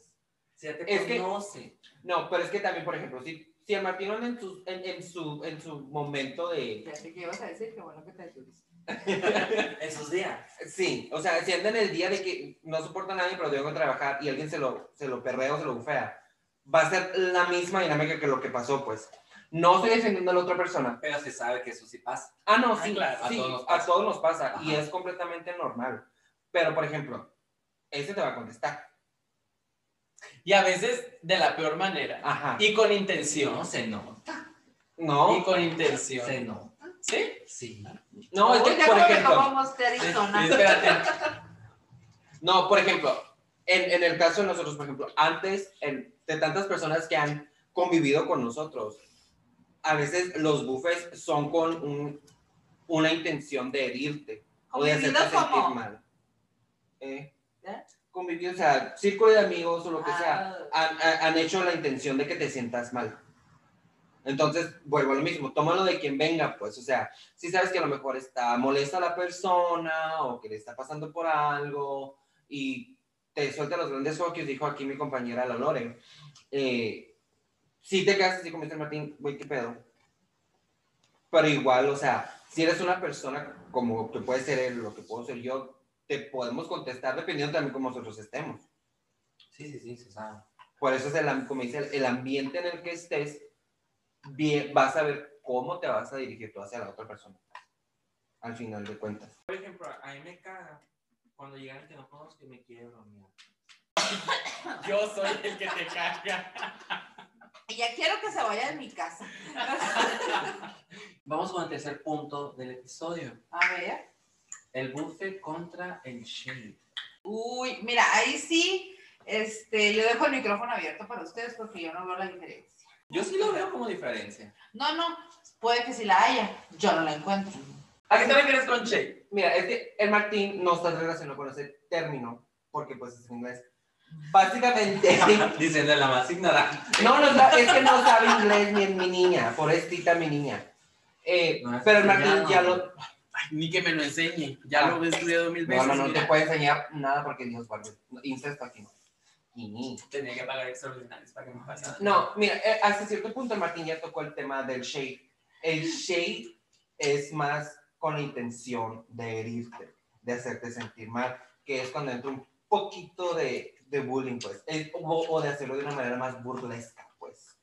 Si ya te Es que- conoce. No, pero es que también, por ejemplo, si, si el Martín en, sus- en, en su, en su momento de... Fíjate que ibas a decir que bueno que te ayudes. Esos días. Sí, o sea, si anda en el día de que no soporta a nadie, pero tengo que trabajar y alguien se lo, se lo perrea o se lo bufea, va a ser la misma dinámica que lo que pasó, pues. No estoy defendiendo a la otra persona. Pero se sabe que eso sí pasa. Ah, no, Ah, sí, claro, a sí, todos nos a pasa. todos nos pasa y es completamente normal. Pero, por ejemplo, ese te va a contestar. Y a veces de la peor manera. Ajá. Y con No intención. se nota. No, Y con intención. Se nota. ¿Sí? Sí. no, es que, por ejemplo. Espérate. no, por ejemplo, en, en el caso de nosotros, por ejemplo, antes en- de tantas personas que han convivido con nosotros, a veces los bufes son con un- una intención de herirte o de hacerte sentir como- mal. ¿Eh? ¿Eh? Convivir, o sea, círculo de amigos o lo que sea, Ah, han, han- han hecho la intención de que te sientas mal. Entonces, vuelvo a lo mismo, tómalo de quien venga, pues, o sea, si sabes que a lo mejor está molesta la persona o que le está pasando por algo y te suelta los grandes focos, dijo aquí mi compañera la Lore, eh, si te quedas así como dice Martín, güey, qué pedo. Pero igual, o sea, si eres una persona como que puede ser él, lo que puedo ser yo, te podemos contestar dependiendo también cómo nosotros estemos. Sí, sí, sí, se sabe. Por eso es el, como dice, el, ambiente en el que estés, bien, vas a ver cómo te vas a dirigir tú hacia la otra persona. Al final de cuentas. Por ejemplo, a mí me caga cuando llegan que no conozco y me quiere bromear. Yo soy el que te carga. Y ya quiero que se vaya de mi casa. Vamos con el tercer punto del episodio. A ver. El buffet contra el shade. Uy, mira, ahí sí, este, yo dejo el micrófono abierto para ustedes porque yo no veo la diferencia. Yo sí lo veo como diferencia. No, no, puede que sí la haya, yo no la encuentro. ¿A qué te refieres con Che? Mira, es que el Martín no está relacionado con ese término, porque pues es en inglés. Básicamente, Diciendo la más ignorante. no, no, es que no sabe inglés ni en mi niña, por estita mi niña. Eh, No, es pero el Martín ya ya no. lo, Ni que me lo enseñe. Ya Ah. lo he estudiado mil No, veces. no, no te mira. puede enseñar nada porque Dios guarde. No, Incesto aquí no. Ni. Tenía que pagar extraordinarios para que me pasara. No, mira, eh, hasta cierto punto el Martín ya tocó el tema del shade. El shade es más con la intención de herirte, de hacerte sentir mal, que es cuando entra un poquito de, de bullying, pues, Es- o, o de hacerlo de una manera más burlesca, pues.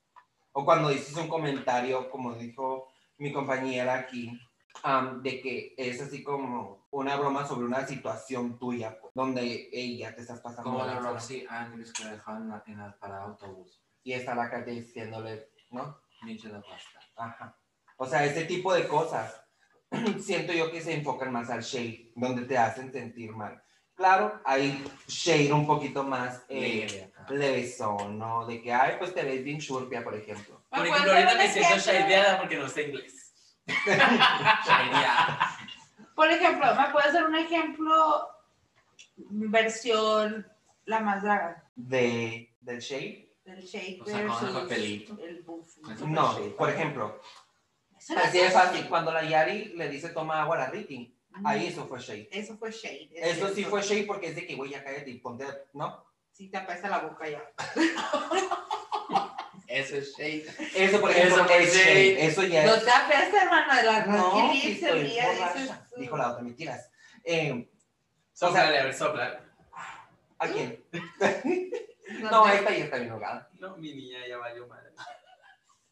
O cuando dices un comentario, como dijo mi compañera aquí, am, de que es así como una broma sobre una situación tuya, pues, donde ella te estás pasando Como la Roxy Andrews que la dejaban en la, en la parada de autobús. y está la calle diciéndole, ¿no? Nietzsche de pasta. Ajá. O sea, ese tipo de cosas siento yo que se enfocan más al shade, donde te hacen sentir mal. Claro, hay shade un poquito más eh, levesón, ¿no? De que, ay, pues te ves bien churpia, por ejemplo. Por ¿Me ejemplo, ahorita me siento shadeada porque no sé inglés. Por ejemplo, ¿me puedes dar un ejemplo versión la más draga? De, del shade. Del shake O sea, con el versus papelito. el buff. No, por ejemplo, así es de fácil. Cuando la Yari le dice toma agua a la Riti, Ujú. ahí eso fue shade. Eso fue shade. es Eso sí fue shade porque es de que, güey, ya cállate y ponte, ¿no? Sí, te apesta la boca ya. Eso es shade. Eso, por Eso ejemplo, fue es shade. shade. Eso ya es No te apesta, hermano, de la No, estoy borracha, dijo la otra, mentiras. Eh, Sóplale, a ver, sopla. ¿A quién? No, No, te- esta ya está bien ahogada. No, mi niña ya valió madre.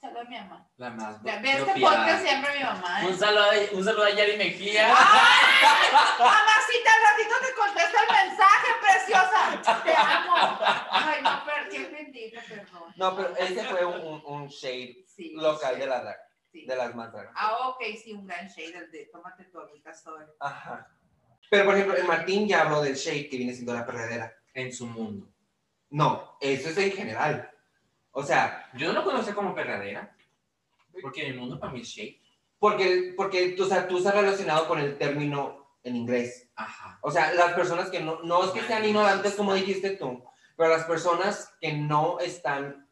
Saluda a mi mamá. La más Ve ve este podcast siempre mi mamá. ¿eh? Un saludo, a- un saludo a Yari Mejía. Mamacita, al ratito te contesta el mensaje, preciosa. Te amo. Ay, no, pero qué bendita, perdón. No, pero ese fue un, un, un shade Sí, local de la sí. de las más dragas. Ah, ok, sí, un gran shade, el de tómate tu agüita soy. Ajá. Pero, por ejemplo, el Martín ya habló del shade que viene siendo la perredera. En su mundo. No, eso es en general. O sea, Yo no lo conocía como perradera. Porque en el mundo para mí es shade. porque, porque o sea, tú estás relacionado con el término en inglés. Ajá. O sea, las personas que no, no es que sean ignorantes como dijiste tú, pero las personas que no están,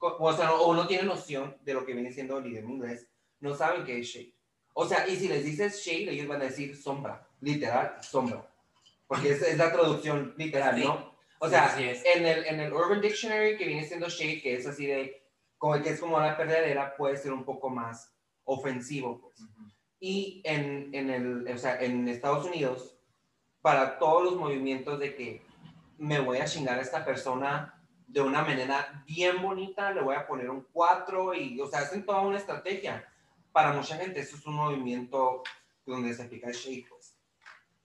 o sea, no- o no tienen noción de lo que viene siendo el idioma inglés, no saben qué es shade. O sea, y si les dices shade, ellos van a decir sombra, literal, sombra. Porque es, es la traducción literal, Sí. ¿no? O Sí, sea, así es. en el, en el Urban Dictionary, que viene siendo shade, que es así de, como que es como la perdedera, puede ser un poco más ofensivo, pues. Ujú. Y en, en, el, o sea, en Estados Unidos, para todos los movimientos de que me voy a chingar a esta persona de una manera bien bonita, le voy a poner un 4 y, o sea, hacen toda una estrategia. Para mucha gente eso es un movimiento donde se aplica el shade, pues,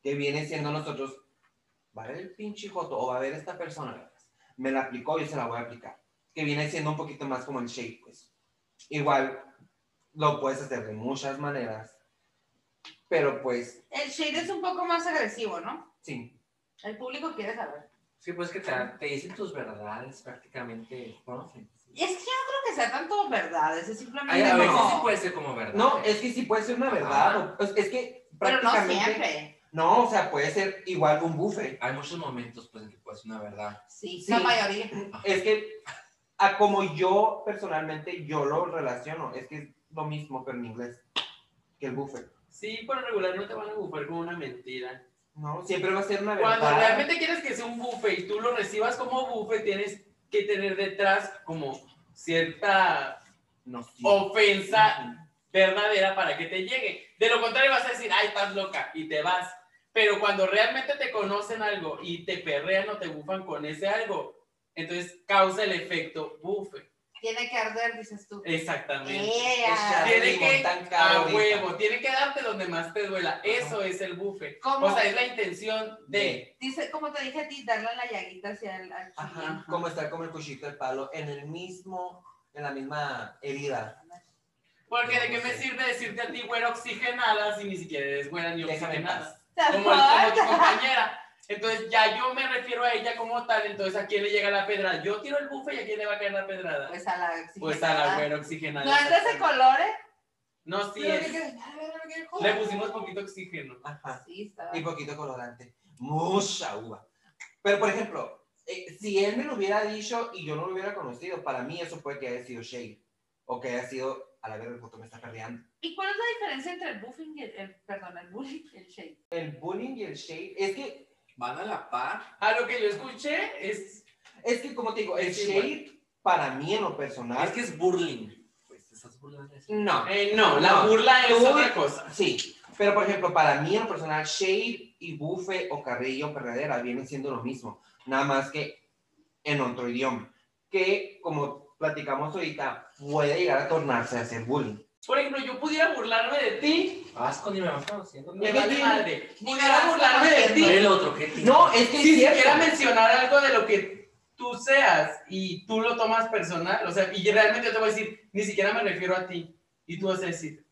que viene siendo nosotros, va a ver el pinche joto o va a ver esta persona, me la aplicó, yo se la voy a aplicar, que viene siendo un poquito más como el shade, pues. Igual lo puedes hacer de muchas maneras, pero pues, El shade es un poco más agresivo, ¿no? sí, El público quiere saber. Sí, pues que te, te dicen tus verdades prácticamente. ¿no? Sí. Y es que yo no creo que sea tanto verdades, es simplemente Ay, a veces como- sí puede ser como verdad. No, es que sí puede ser una verdad. o- pues, es que Pero no prácticamente. siempre. No, o sea, puede ser igual un buffet. Hay muchos momentos pues, en que puede ser una verdad. Sí, Sí. la mayoría. Es que, a como yo personalmente, yo lo relaciono. Es que es lo mismo, pero en inglés, que el buffet. Sí, por lo regular no te van a bufar con una mentira. No, siempre va a ser una verdad. Cuando realmente quieres que sea un buffet y tú lo recibas como buffet, tienes que tener detrás como cierta No, sí. ofensa verdadera para que te llegue. De lo contrario vas a decir, ay, estás loca y te vas. Pero cuando realmente te conocen algo y te perrean o te bufan con ese algo, entonces causa el efecto bufe. Tiene que arder, dices tú. Exactamente. Tiene que, a huevo, tiene que darte donde más te duela. Eso es el bufe. ¿Cómo? O sea, es la intención de. Dice, como te dije a ti, darle la llaguita hacia el al Ajá. Como estar como el cuchito del palo en el mismo, en la misma herida. Porque de qué me sirve decirte a ti güera oxigenada si ni siquiera eres güera ni Déjame oxigenada. Como, como tu compañera. Entonces ya yo me refiero a ella como tal, entonces a quién le llega la pedrada. Yo tiro el bufe y a quién le va a caer la pedrada. Pues a la Pues a la güera oxigenada. No es de ese color, ¿eh? No, sí es. que-. Le pusimos poquito oxígeno. Ajá. Sí, estaba. y poquito colorante. Mucha uva. Pero, por ejemplo, eh, si él me lo hubiera dicho y yo no lo hubiera conocido, para mí eso puede que haya sido shade. O que haya sido, a la verga, el foto me está perreando. ¿Y cuál es la diferencia entre el buffing y el, el- perdón, el bullying y el shade? El bullying y el shade, es que, Van a la par. A lo que yo escuché es. es que como te digo, el igual. shade, para mí en lo personal, Es que es burling. Pues estás burlando no. eh, no, la No, burla es tú- otra cosa. Sí, pero por ejemplo, para mí en lo personal, shade y bufe o carrillo o perredera vienen siendo lo mismo, nada más que en otro idioma, que como platicamos ahorita, puede llegar a tornarse a ser bullying. Por ejemplo, yo pudiera burlarme de ti, Vasco ni me vas conociendo. me ¿Qué vale madre. Pudiera burlarme de ti El otro, ¿qué? No, es que cierto. siquiera mencionar algo de lo que tú seas y tú lo tomas personal, o sea, y realmente yo te voy a decir, ni siquiera me refiero a ti, y tú vas a decir,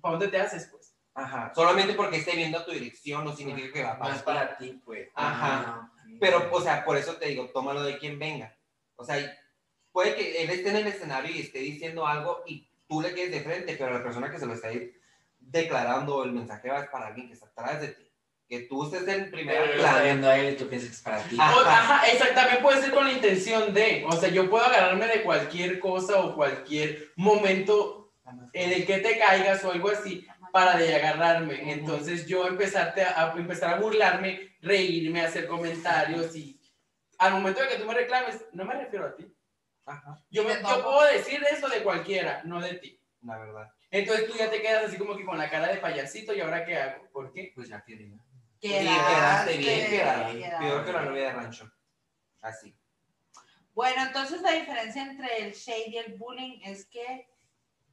¿para dónde te haces, pues? Ajá, solamente porque esté viendo tu dirección no significa que va No para es para ti, pues. Ajá. Ah, Pero, o sea, por eso te digo, tómalo de quien venga. O sea, puede que él esté en el escenario y esté diciendo algo y tú le quedes de frente, pero la persona que se lo está declarando el mensaje va es para alguien que está atrás de ti. Que tú estés en primer Pero plano. viendo a él y tú piensas que es para ti. Ajá. ajá, exacto, también puede ser con la intención de, o sea, yo puedo agarrarme de cualquier cosa o cualquier momento en el que te caigas o algo así para de agarrarme. Entonces yo empezarte a, a empezar a burlarme, reírme, hacer comentarios y al momento de que tú me reclames, no me refiero a ti. Ajá, Yo, me- yo puedo decir eso de cualquiera, no de ti. la verdad. Entonces tú ya te quedas así como que con la cara de payasito y ahora qué hago? ¿Por qué? Pues ya que diga. Sí, quedaste bien, quedaste. quedaste. Peor que la novia de rancho. Así. Bueno, entonces la diferencia entre el shade y el bullying es que,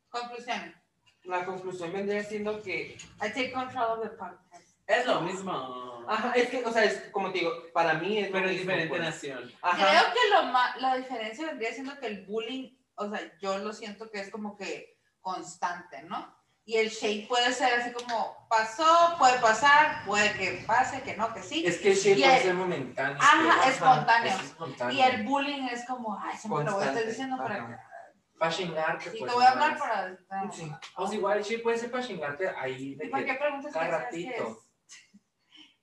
conclusión, La conclusión vendría siendo que I take control of the podcast. Es lo mismo. Ajá, es que, o sea, es como te digo, para mí es Pero es diferente pues. nación. Ajá. Creo que lo ma- la diferencia vendría siendo que el bullying, o sea, yo lo siento que es como que constante, ¿no? Y el shade puede ser así como pasó, puede pasar, puede que pase, que no, que sí. Es que el shade Y puede el- ser momentáneo. Ajá, espontáneo. es espontáneo. Y el bullying es como, ay, siempre lo voy a estar diciendo para que. Para chingarte. Sí, te pues, voy a hablar para. no. Sí. O sea, igual puede ser para chingarte ahí de ¿Y para qué que preguntas cada ratito.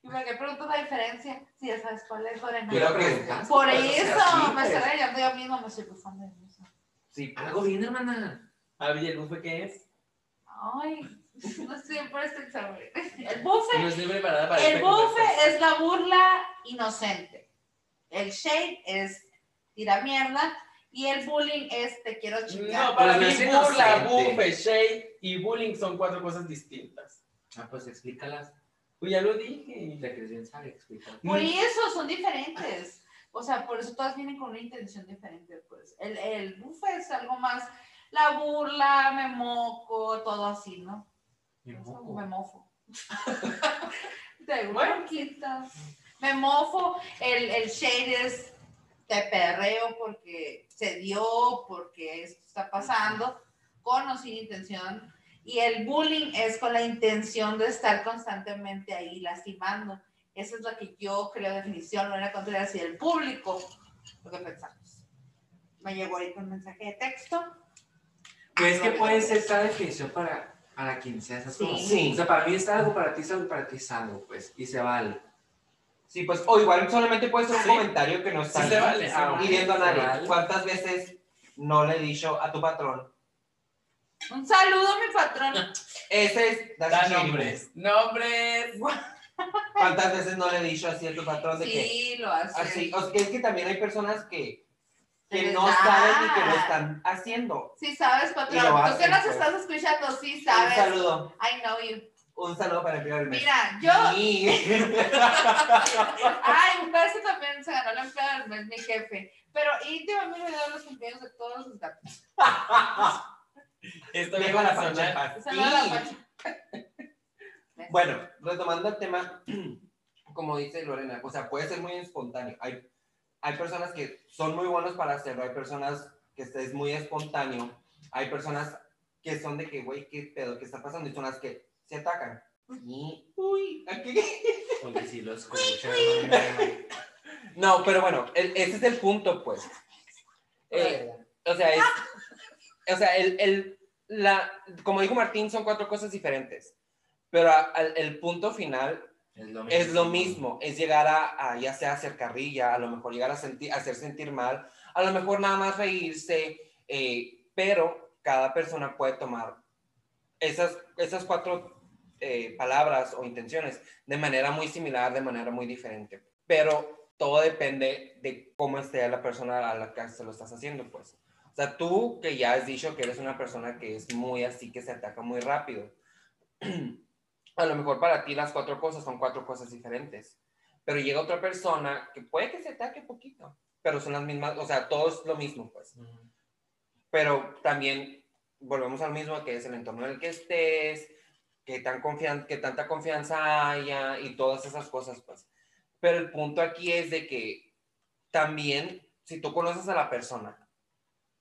¿Y para qué preguntas la diferencia? Si ya sabes cuál es, Lorena. Yo la Pero pregunté. preguntas, Por sea, eso sí, me pues. estoy rayando yo mismo, me estoy bufando de eso. Sí, pues. Algo bien, hermana. A ver, ¿y el bufe qué es? Ay, no estoy por este examen. El bufe, No estoy preparada para el bufe es la burla inocente. El shade es tira mierda. Y el bullying es te quiero chingar. No, para Pues mí burla, bufe, shade y bullying son cuatro cosas distintas. Ah, pues explícalas. Pues ya lo dije. La que bien sabe, explícalas. Por eso son diferentes. O sea, por eso todas vienen con una intención diferente. Pues el, el bufe es algo más la burla, me moco, todo así, ¿no? Eso, moco. Me mofo. Te Bueno. Me mofo. El, el shade es te perreo porque se dio, porque esto está pasando, con o sin intención. Y el bullying es con la intención de estar constantemente ahí lastimando. Esa es la que yo creo definición, Lorena Contreras y el público, lo que pensamos. Me llegó ahorita un mensaje de texto. Pues que puede ser esta definición para, para quien sea esas Sí. cosas. Sí. O sea, para mí es algo, para ti es algo, para ti es algo, pues. Y se vale. Sí, pues, o igual solamente puede ser un Sí. comentario que no está Sí se vale, se vale. hiriendo a nadie. vale. ¿Cuántas veces no le he dicho a tu patrón? Un saludo, mi patrón. Ese es Da nombres. Nombres. ¿Cuántas veces no le he dicho así a tu patrón de que Sí, lo hace. así? O sea, que es que también hay personas que, que no da. saben ni que lo están haciendo. Sí sabes, Y patrón. Tú hacen, que nos pues. estás escuchando, sí Un sabes. saludo, I know you. un saludo para el primer mes. Mira, yo. Sí. Ay, un beso también se ganó la empleada del mes, mi jefe. Pero íntimamente me dio los cumpleaños de todos sus gatos. Esto iba la a sonar. Bueno, retomando el tema, como dice Lorena, o sea, puede ser muy espontáneo. Hay, hay personas que son muy buenos para hacerlo, hay personas que es muy espontáneo, hay personas que son de que, güey, ¿qué pedo? ¿Qué está pasando? Y son las que se atacan. Y, uy, aquí. Porque si lo escuchan. No, pero bueno, el- ese es el punto, pues. Eh, o sea, es, o sea, el, el- la, como dijo Martín, son cuatro cosas diferentes. Pero a- el punto final Es lo mismo. es lo mismo, es llegar a, a ya sea hacer carrilla, a lo mejor llegar a sentir, hacer sentir mal, a lo mejor nada más reírse, eh, pero cada persona puede tomar esas, esas cuatro eh, palabras o intenciones de manera muy similar, de manera muy diferente. Pero todo depende de cómo esté la persona a la que se lo estás haciendo, pues. O sea, tú que ya has dicho que eres una persona que es muy así, que se ataca muy rápido. a lo mejor para ti las cuatro cosas son cuatro cosas diferentes. Pero llega otra persona que puede que se ataque poquito, pero son las mismas, o sea, todo es lo mismo, pues. Pero también volvemos al mismo, que es el entorno en el que estés, que, tan confian que tanta confianza haya y todas esas cosas, pues. Pero el punto aquí es de que también, si tú conoces a la persona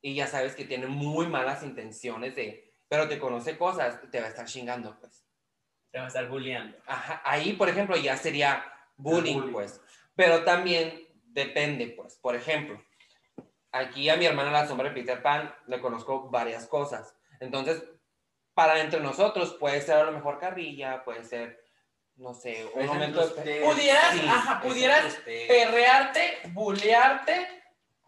y ya sabes que tiene muy malas intenciones de, pero te conoce cosas, te va a estar chingando, pues. Te va a estar bulleando. Ajá, ahí, por ejemplo, ya sería bullying, bullying. pues. Pero también depende, pues. Por ejemplo, aquí a mi hermana la sombra de Peter Pan le conozco varias cosas. Entonces, para entre nosotros puede ser a lo mejor carrilla, puede ser, no sé, un momento... ustedes. Pudieras, Sí, ajá, pudieras perrearte, bullearte.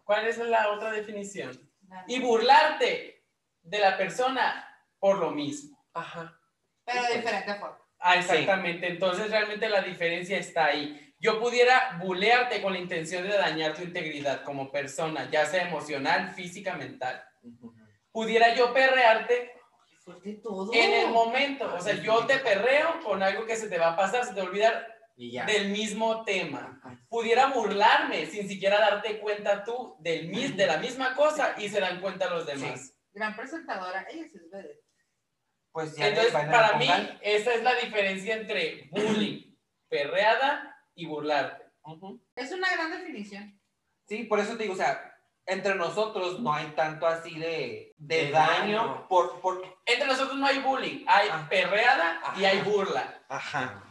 ¿Cuál es la otra definición? Y burlarte de la persona por lo mismo. Ajá. Pero de diferente forma. Ah, exactamente. Entonces realmente la diferencia está ahí. Yo pudiera bulearte con la intención de dañar tu integridad como persona, ya sea emocional, física, mental. Pudiera yo perrearte Fuerte todo. en el momento. O sea, yo te perreo con algo que se te va a pasar, se te va a olvidar Y ya. del mismo tema. Pudiera burlarme sin siquiera darte cuenta tú del mis, de la misma cosa y se dan cuenta los demás. Gran presentadora. Ella sí es vedette. Pues ya Entonces, para mí, esa es la diferencia entre bullying, perreada y burlarte. Es una gran definición. Sí, por eso te digo, o sea, entre nosotros no hay tanto así de, de, De daño, daño. por, por... Entre nosotros no hay bullying, hay Ah. perreada y hay Ajá. burla. Ajá.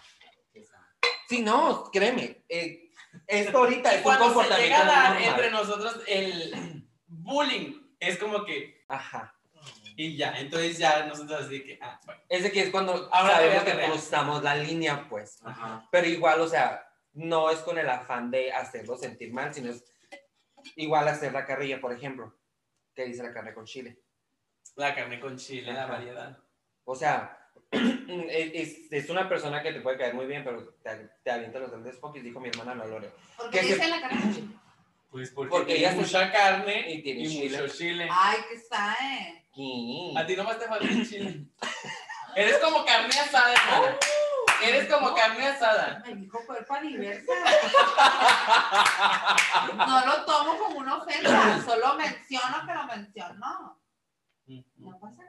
Sí, no, créeme. eh, esto ahorita es un cuando se comportamiento llega a dar entre nosotros el bullying, es como que, Ajá. y ya, entonces ya nosotros así que, ah, bueno. Es de que es cuando Ahora sabemos que cruzamos la línea, pues. Ajá. Pero igual, o sea, no es con el afán de hacerlo sentir mal, sino es igual hacer la carrilla, por ejemplo, que dice la carne con chile. La carne con chile, la variedad. O sea, es, es- una persona que te puede caer muy bien, pero te, te avienta los grandes pokis, dijo mi hermana la Lore. ¿Por qué dice la carne? Pues porque, Porque tiene ella se- mucha carne y y, tiene chile. mucho chile. Ay, qué sabe. A ti nomás te falta el chile. Eres como carne asada, hermana. Eres como carne asada. Me dijo cuerpo aniversa. No lo tomo como una ofensa, solo menciono que lo mencionó. No pasa nada.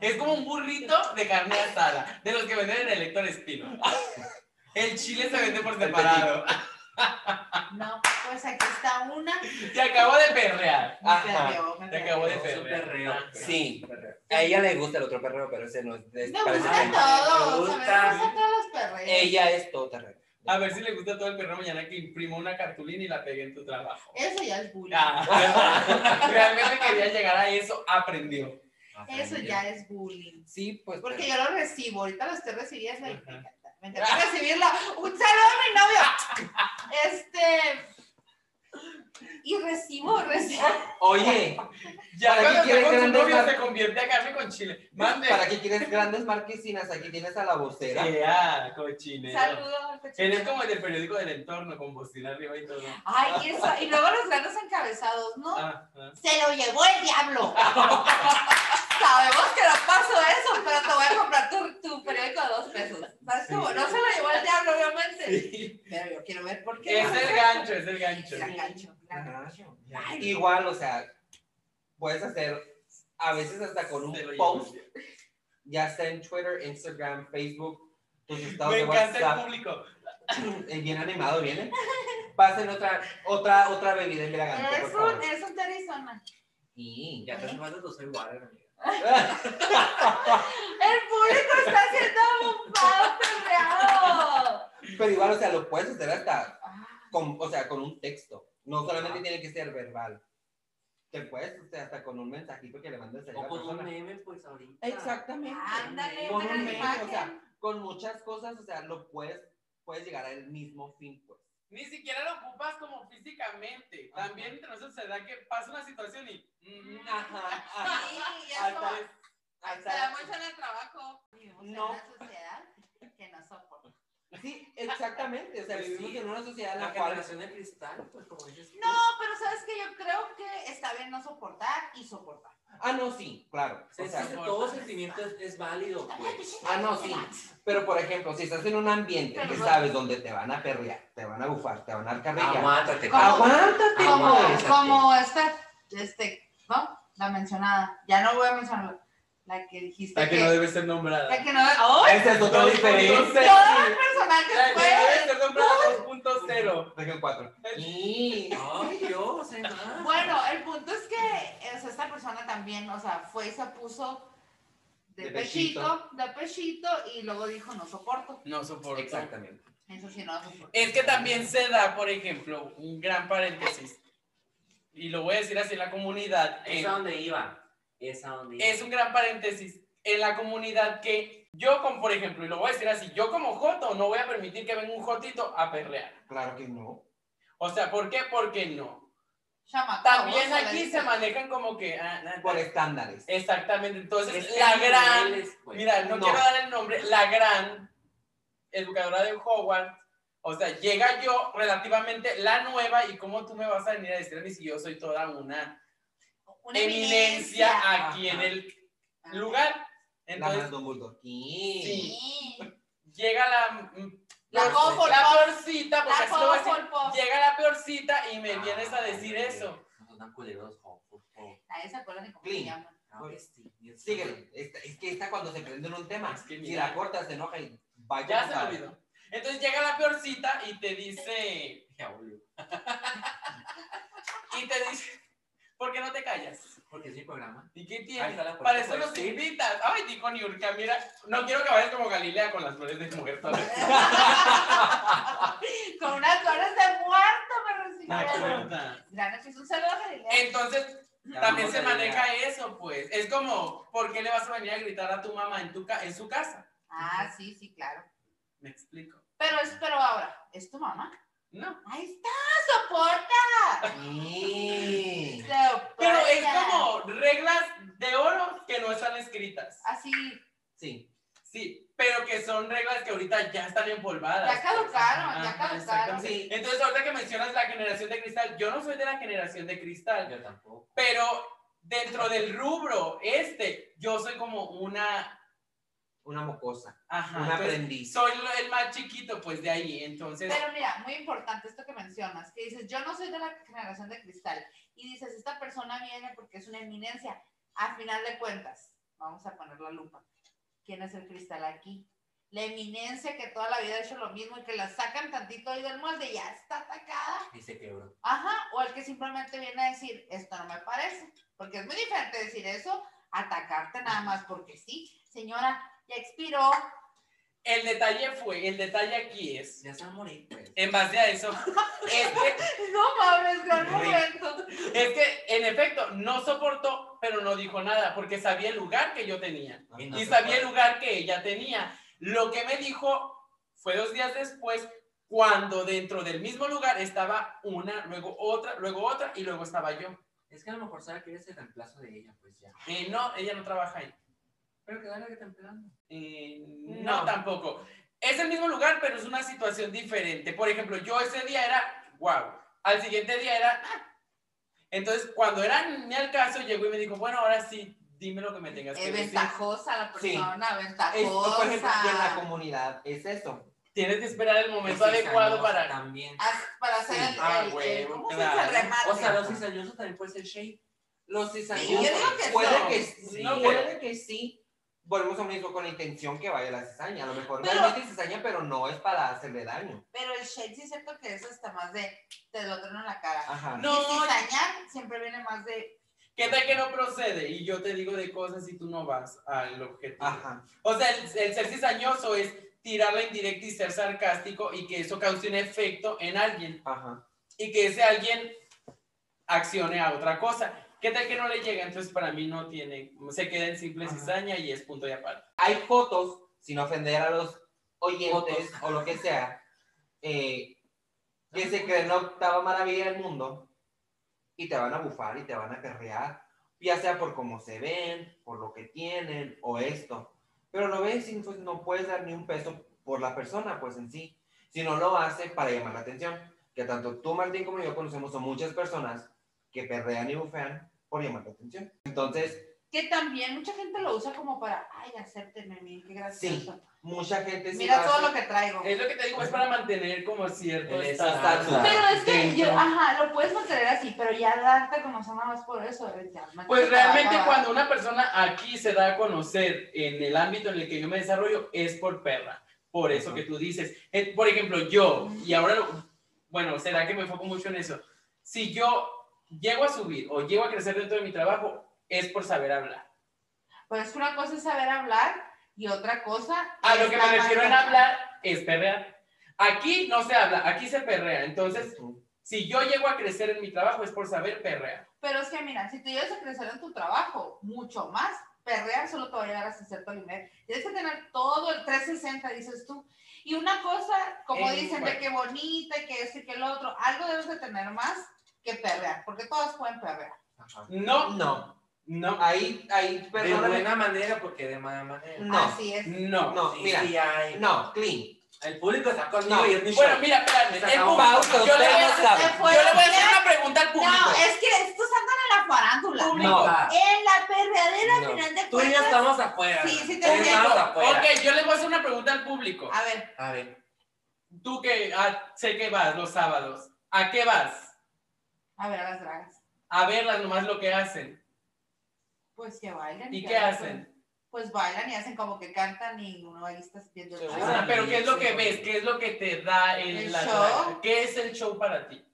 Es como un burrito de carne asada, de los que venden en el Héctor Espino. El chile se vende por separado. No, pues aquí está una. Te acabo de perrear. Me Ajá. perreó, me Te acabo de perrear. perreo. Sí, Perreo. a ella le gusta el otro perreo, pero ese no es. Me gusta todo. Me gusta. todos los perreos. Ella es todo terreno. A ver si le gusta todo el perro mañana que imprimo una cartulina y la pegue en tu trabajo. Eso ya es bullying. Ah, realmente quería llegar a eso, aprendió. Eso ya es bullying. Sí, pues. Porque pero- yo lo recibo, ahorita lo estoy recibiendo y me encanta. Me encanta recibirlo. Un saludo a mi novio. Este. Y recibo, recibo. Oye, Ya ¿Para qué quieres grandes novio mar- se convierte a carne con chile. Mande. ¿para qué quieres grandes marquesinas? Aquí tienes a la vocera. Sea cochinero. Saludos al cochinero. Eres como el del periódico del entorno, con bocina arriba y todo. Ay, eso. Y luego los grandes encabezados, ¿no? Ah, ah. Se lo llevó el diablo. Sabemos que no pasó eso, pero te voy a comprar tu, tu periódico de dos pesos. ¿Sabes cómo? No se lo llevó el diablo, obviamente. Sí. Pero yo quiero ver por qué. Es el gancho, es el gancho. Gran gancho. Ajá. Ay, Igual, o sea, puedes hacer a veces hasta con un post, ya sea en Twitter, Instagram, Facebook, tus estados Me de encanta el WhatsApp, público. eh, bien animado viene. Pasen otra, otra, otra bebida embriagante, Es por favor. un, es un Terizona. Y- Ya te hace falta tu soy water, amiga. El público está haciendo un pavo perreado. Pero igual, o sea, lo puedes hacer hasta Ah, con, o sea, con un texto. No solamente tiene que ser verbal. Te puedes, o sea, hasta con un mensajito que le mandes a O la con un meme, pues ahorita. Exactamente. Ándale, Con un meme, imagen. o sea, con muchas cosas, o sea, lo puedes, puedes llegar al mismo fin, pues. Ni siquiera lo ocupas como físicamente. También entre nosotros se da que pasa una situación y. mm, Ajá, ajá. Sí, y Hasta eso es- se hasta- da mucho en el trabajo. Vivimos No. en una sociedad que no soporta. Sí, exactamente. O sea, Pues vivimos sí. en una sociedad en La la generación de cristal, pues como dices. No, pero sabes que yo creo que está bien no soportar y soportar. Ah, no, sí, claro. Se O sea, todo sentimiento es, es válido, pues. ah, no, sí. Pero, por ejemplo, si estás en un ambiente que sabes donde te van a perrear, te van a bufar, te van a dar carrilla. Aguántate. ¿Cómo? Aguántate, Como, aguántate. como esta, este, ¿no? La mencionada. Ya no voy a mencionarla. La que dijiste La que que, no debe ser nombrada. la que no. ¡Ay! Esa es otra diferencia. Todos los personajes La que debe ser nombrada 2.0. Región 4. Y... Ay, Dios. Bueno, el punto es que o sea, esta persona también, o sea, fue y se puso de, De pechito, pechito. de pechito y luego dijo no soporto. No soporto. Exactamente. Eso sí, no soporto. Es que también se da, por ejemplo, un gran paréntesis. Y lo voy a decir así en la comunidad. Es en- donde iba. Es a donde iba. es un gran paréntesis en la comunidad que yo, como por ejemplo, y lo voy a decir así, yo como Joto no voy a permitir que venga un Jotito a perrear. Claro que no. O sea, ¿por qué? Porque no. Chamaco, También aquí se manejan como que... ah, Por estándares. Exactamente, entonces Es la gran... niveles, pues. Mira, no, No. quiero dar el nombre, la gran educadora de Hogwarts, o sea, llega yo relativamente la nueva y cómo tú me vas a venir a decir a mí si yo soy toda una Una eminencia aquí en Ajá. el lugar. La Entonces, más Dumbledore. Sí. llega la... mm, La la peorcita, porque La así lo Hufflepuff. llega la peorcita y me vienes a decir Ay, eso. No son tan culeros. Nadie se acuerda ni cómo se llama. Ah, pues sí, y es- Síguele. Esta- es que esta cuando se prende en un tema, Es que si la cortas se enoja y vaya. Ya se me olvidó. Entonces llega la peorcita y te dice... Y te dice... ¿Por qué no te callas? Porque es mi programa. ¿Y qué Ahí tienes? la puerta, Para eso nos ir. invitas. Ay, dijo Niurka, mira, no quiero que vayas como Galilea con las flores de mujer todavía. Con unas flores de muerto me La recibieron. puerta. Gran es un saludo a Galilea. Entonces, Ya también se maneja eso, pues. Es como, ¿por qué le vas a venir a gritar a tu mamá en, tu ca- en su casa? Ah, sí, sí, claro. Me explico. Pero, es, pero ahora, ¿es tu mamá? No. Ahí está, soporta. Sí. Soporta. Pero es como reglas de oro que no están escritas. Así, Sí. Sí, pero que son reglas que ahorita ya están empolvadas. ya caducaron, ya caducaron. Sí. Entonces, ahorita que mencionas la generación de cristal, yo no soy de la generación de cristal, Yo tampoco. pero dentro del rubro este, yo soy como una... Una mocosa. Ajá, Un aprendiz. soy el más chiquito, pues de ahí, entonces... Pero mira, muy importante esto que mencionas, que dices, yo no soy de la generación de cristal. Y dices, esta persona viene porque es una eminencia. A final de cuentas, vamos a poner la lupa. ¿Quién es el cristal aquí? La eminencia que toda la vida ha hecho lo mismo y que la sacan tantito ahí del molde y ya está atacada. Y se quebró. Ajá, o el que simplemente viene a decir, esto no me parece. Porque es muy diferente decir eso, atacarte nada más porque sí. Señora, ya expiró. El detalle fue, el detalle aquí es, Ya se va a morir, pues. en base a eso, es que, No mames, gran momento. es que en efecto no soportó, pero no dijo nada, porque sabía el lugar que yo tenía. Y no y sabía el lugar que ella tenía. Lo que me dijo fue dos días después, cuando dentro del mismo lugar estaba una, luego otra, luego otra y luego estaba yo. Es que a lo mejor Sara quiere ser el reemplazo de ella, pues ya. Eh, no, ella no trabaja ahí. Pero que dale que te empleando. Eh, no, No. tampoco. Es el mismo lugar, pero es una situación diferente. Por ejemplo, yo ese día era, wow. Al siguiente día era, ah. Entonces, cuando era ni al caso, llegó y me dijo, bueno, ahora sí, dime lo que me tengas que Es decir. ventajosa la Sí. persona, ventajosa. Esto, por ejemplo, en la comunidad es eso. Tienes que esperar el momento Los adecuado para... También. Haz- Para hacer Sí. el, Ah, el- el- huevo, ¿cómo se claro. dice? El remate. O sea, los cizañosos también puede ser shade. Los Sí, cizañosos. que puede no. que Sí. no, puede que sí. Volvemos a lo mismo con la intención que vaya la cizaña. A lo mejor Pero- realmente cizaña, pero no es para hacerle daño. Pero el shade sí es cierto que es hasta más de te lo trueno en la cara. Ajá. No, y cizañar siempre viene más de ¿Qué tal que no procede? Y yo te digo de cosas y tú no vas al objetivo. Ajá. O sea, el, el ser cizañoso es tirar la indirecta y ser sarcástico y que eso cause un efecto en alguien Ajá. y que ese alguien accione a otra cosa. ¿Qué tal que no le llega? Entonces para mí no tiene, se queda en simple Ajá. cizaña y es punto y aparte. Hay fotos, sin ofender a los oyentes Fotos. o lo que sea, eh, que se creen la octava maravilla del mundo y te van a bufar y te van a perrear, ya sea por cómo se ven, por lo que tienen o esto. Pero lo ves y pues, no puedes dar ni un peso por la persona, pues en sí, si no lo hace para llamar la atención. Que tanto tú, Martín, como yo conocemos a muchas personas que perrean y bufean por llamar la atención. Entonces, que también mucha gente lo usa como para, ay, acéptenme, mira, qué gracioso. mucha gente sí Mira lo todo hace. lo que traigo. Es lo que te digo, es para mantener como cierto estatus. Pero es que Dentro. yo, ajá, lo puedes mantener así, pero ya darte a conocer nada más por eso. ya, Pues realmente cuando una persona aquí se da a conocer en el ámbito en el que yo me desarrollo es por perra. Por eso Ajá. que tú dices. Eh, Por ejemplo, yo, y ahora, lo- bueno, será que me enfoco mucho en eso. Si yo llego a subir o llego a crecer dentro de mi trabajo, es por saber hablar. Pues es que una cosa es saber hablar y otra cosa. A lo que me refiero en hablar es perrear. Aquí no se habla, aquí se perrea. Entonces, si yo llego a crecer en mi trabajo es por saber perrear. Pero es que mira, si tú llegas a crecer en tu trabajo, mucho más, perrear solo te va a llegar hasta cierto nivel. Tienes que tener todo el 360, dices tú. Y una cosa, como Eh, dicen, bueno. de que bonita, y que esto y que el otro, algo debes de tener más que perrear, porque todos pueden perrear. Ajá. No, No, no, hay, hay De personas... buena manera, porque de mala manera. No. Así es. no. No, Sí, mira, sí hay. no, clean. El público está conmigo No. y es mi Bueno, show. mira, espérame. Se el acabó. público- Pausa, yo, le voy a hacer, no saben. Se fue yo le voy a bien. hacer una pregunta al público. No, es que estos andan en la farándula. No. En la perreadera, al No. final de Tú y yo cuentas. estamos afuera. Sí, sí te Tú y yo entiendo. estamos afuera. Ok, yo les voy a hacer una pregunta al público. A ver, A ver. Tú que ah, sé que vas los sábados, ¿a qué vas? A ver a las dragas. A verlas nomás lo que hacen. Pues que bailan. ¿Y qué hacen. hacen? Pues bailan y hacen como que cantan y uno ahí está viendo el. Ah, pero ¿qué es lo que ves? ¿Qué es lo que te da el, ¿El la show? draga? ¿Qué es el show para ti?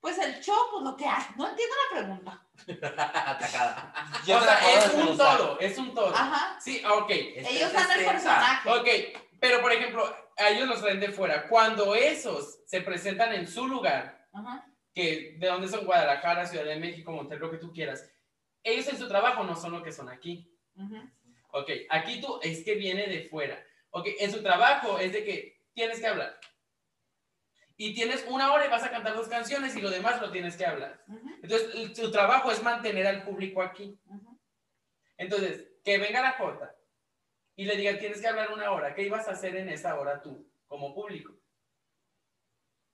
Pues el show, pues lo que hace. No entiendo la pregunta. Atacada. Yo o sea, es un todo, es un todo. Ajá. Sí, ok. Ellos dan el Esta- personaje. Ok, pero por ejemplo, a ellos los traen de fuera. Cuando esos se presentan en su lugar, Ajá. Que de donde son Guadalajara, Ciudad de México, Monterrey, lo que tú quieras, ellos en su trabajo no son lo que son aquí. Ujú. Ok, aquí tú es que viene de fuera. Ok, en su trabajo es de que tienes que hablar. Y tienes una hora y vas a cantar dos canciones y lo demás lo tienes que hablar. Entonces, tu trabajo es mantener al público aquí. Entonces, que venga la Jota y le diga, tienes que hablar una hora. ¿Qué ibas a hacer en esa hora tú, como público?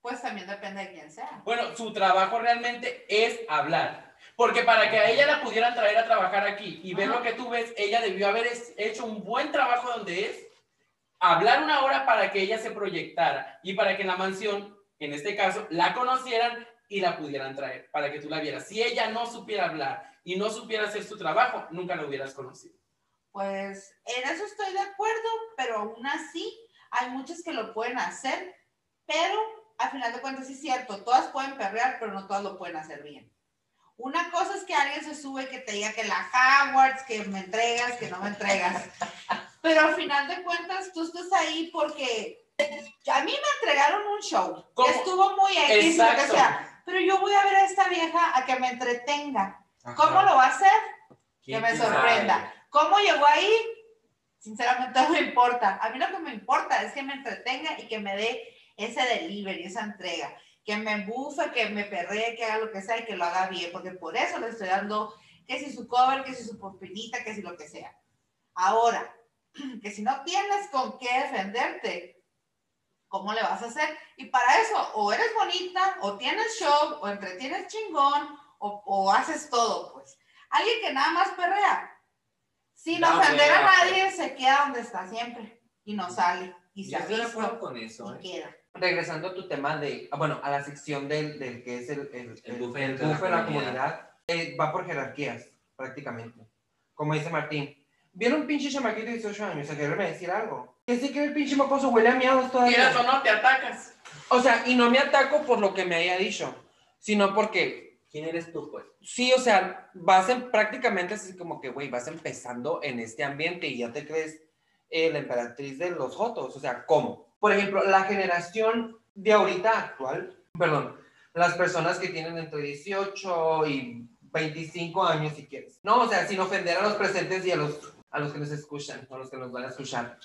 Pues también depende de quién sea. Bueno, su trabajo realmente es hablar. Porque para que a ella la pudieran traer a trabajar aquí y ver Ajá. lo que tú ves, ella debió haber hecho un buen trabajo donde es hablar una hora para que ella se proyectara y para que en la mansión, en este caso, la conocieran y la pudieran traer, para que tú la vieras. Si ella no supiera hablar y no supiera hacer su trabajo, nunca la hubieras conocido. Pues en eso estoy de acuerdo, pero aún así hay muchas que lo pueden hacer, pero al final de cuentas sí es cierto, todas pueden perrear, pero no todas lo pueden hacer bien. Una cosa es que alguien se sube y que te diga que la Howards, que me entregas, que no me entregas. Pero al final de cuentas tú estás ahí porque a mí me entregaron un show que estuvo muy X, lo que Exacto. sea, pero yo voy a ver a esta vieja a que me entretenga. ¿Cómo lo va a hacer? Que ¿Quién me sabe? sorprenda. ¿Cómo llegó ahí? Sinceramente no me importa. A mí lo que me importa es que me entretenga y que me dé ese delivery, esa entrega. Que me bufe, que me perree, que haga lo que sea y que lo haga bien. Porque por eso le estoy dando que si su cover, que si su popinita, que si lo que sea. Ahora, que si no tienes con qué defenderte, ¿cómo le vas a hacer? Y para eso, o eres bonita, o tienes show, o entretienes chingón, o, o haces todo, pues. Alguien que nada más perrea, sin ofender a nadie, se queda donde está siempre y no sale. Y se Yo estoy de acuerdo con eso. y ¿eh? queda. Regresando a tu tema de, ah, bueno, a la sección del, del que es el, el, El buffet el la de la comunidad. comunidad, eh, va por jerarquías, prácticamente. Como dice Martín, ¿vieron un pinche chamaquito de 18 años a quererme decir algo? Que sí que el pinche mocoso huele a miados todavía. Quieras o no, te atacas. O sea, y no me ataco por lo que me haya dicho, sino porque ¿Quién eres tú, pues? sí, o sea, vas en, prácticamente así como que, güey, vas empezando en este ambiente y ya te crees eh, la emperatriz de los jotos. O sea, ¿cómo? Por ejemplo, la generación de ahorita actual, perdón, las personas que tienen entre 18 y 25 años, si quieres. No, o sea, sin ofender a los presentes y a los, a los que nos escuchan, a los que nos van a escuchar.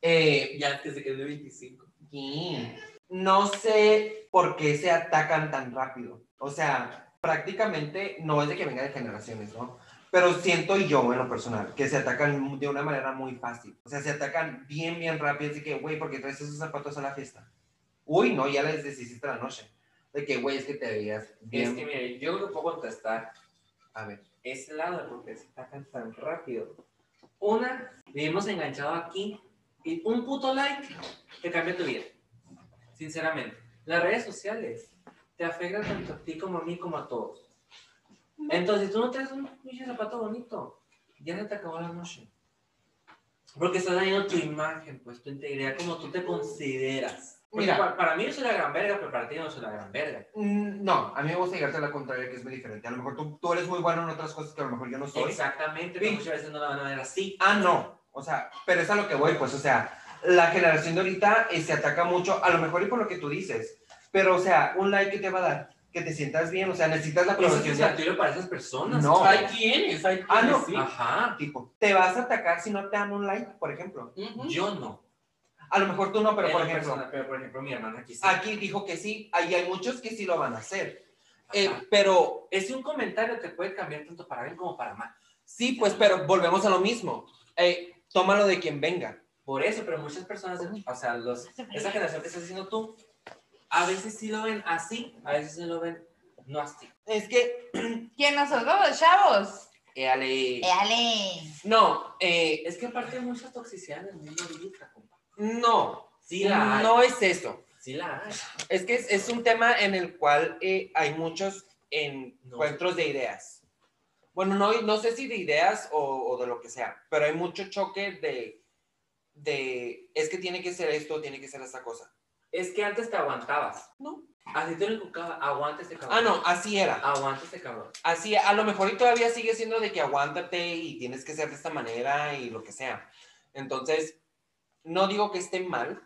Eh, Ya que se quedó de 25. Sí. No sé por qué se atacan tan rápido. O sea, prácticamente no es de que venga de generaciones, ¿no? Pero siento yo en lo personal que se atacan de una manera muy fácil. O sea, se atacan bien, bien rápido. Así que, güey, ¿por qué traes esos zapatos a la fiesta? Uy, no, ya les deshiciste la noche. De que, güey, es que te veías bien. Es que, mire, yo que puedo contestar A ver. ese lado de por qué se atacan tan rápido. Una, vivimos enganchados aquí y un puto like te cambia tu vida. Sinceramente. Las redes sociales te afectan tanto a ti como a mí como a todos. Entonces, tú no traes un pinche zapato bonito. Ya se te acabó la noche. Porque estás dañando tu imagen, pues tu integridad, como tú te consideras. Porque Mira. pa- para, mí soy la gran verga, pero para ti no soy la gran verga. Mm, No, a mí me gusta llegarte a la contraria, que es muy diferente. A lo mejor tú, tú eres muy bueno en otras cosas que a lo mejor yo no soy. Exactamente, pero muchas veces no la van a ver así. Ah, no. O sea, pero es a lo que voy, pues, o sea, la generación de ahorita eh, se ataca mucho, a lo mejor y por lo que tú dices, pero, o sea, un like que te va a dar, que te sientas bien, o sea, necesitas la es aprobación de satisfactorio para esas personas. No. Hay quienes, hay quienes, Ah, no. sí. Ajá. tipo. Te vas a atacar si no te dan un like, por ejemplo. Ujú. Yo no. A lo mejor tú no, pero por lo ejemplo, personal, pero por ejemplo, mi hermana aquí sí. aquí dijo que sí, ahí hay muchos que sí lo van a hacer. Eh, pero es un comentario que puede cambiar tanto para bien como para mal. sí, pues, pero volvemos a lo mismo. Eh, tómalo de quien venga. Por eso, pero muchas personas, o sea, los, esa generación que estás diciendo tú, a veces sí lo ven así, a veces sí lo ven no así. Es que, ¿Quién nosotros, los chavos? eh, Ale, Éale. no, eh, Es que aparte hay mucha toxicidad en el mundo ahorita, compa. no, Sí la hay. no es eso. Sí la hay. Es que es, es un tema en el cual eh, hay muchos No. encuentros de ideas. Bueno, no, no sé si de ideas o, o de lo que sea, pero hay mucho choque de, de, es que tiene que ser esto, tiene que ser esta cosa. Es que antes te aguantabas. No. Así te lo inculcaba, aguanta este cabrón. Ah, no, así era. Aguanta este cabrón. Así, a lo mejor y todavía sigue siendo de que aguántate y tienes que ser de esta manera y lo que sea. Entonces, no digo que esté mal,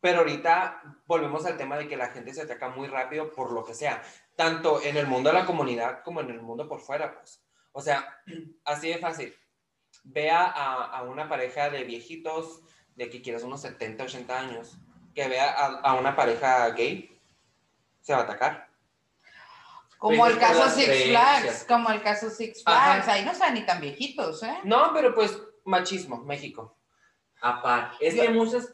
pero ahorita volvemos al tema de que la gente se ataca muy rápido por lo que sea, tanto en el mundo de la comunidad como en el mundo por fuera, pues. O sea, así de fácil. Vea a, a una pareja de viejitos, de que quieras unos 70, 80 años, que vea a, a una pareja gay, se va a atacar. Como el caso Six. Flags, como el caso Six Ajá. Flags. Ahí no están ni tan viejitos, ¿eh? No, pero pues machismo, México. Aparte. Es que hay muchas.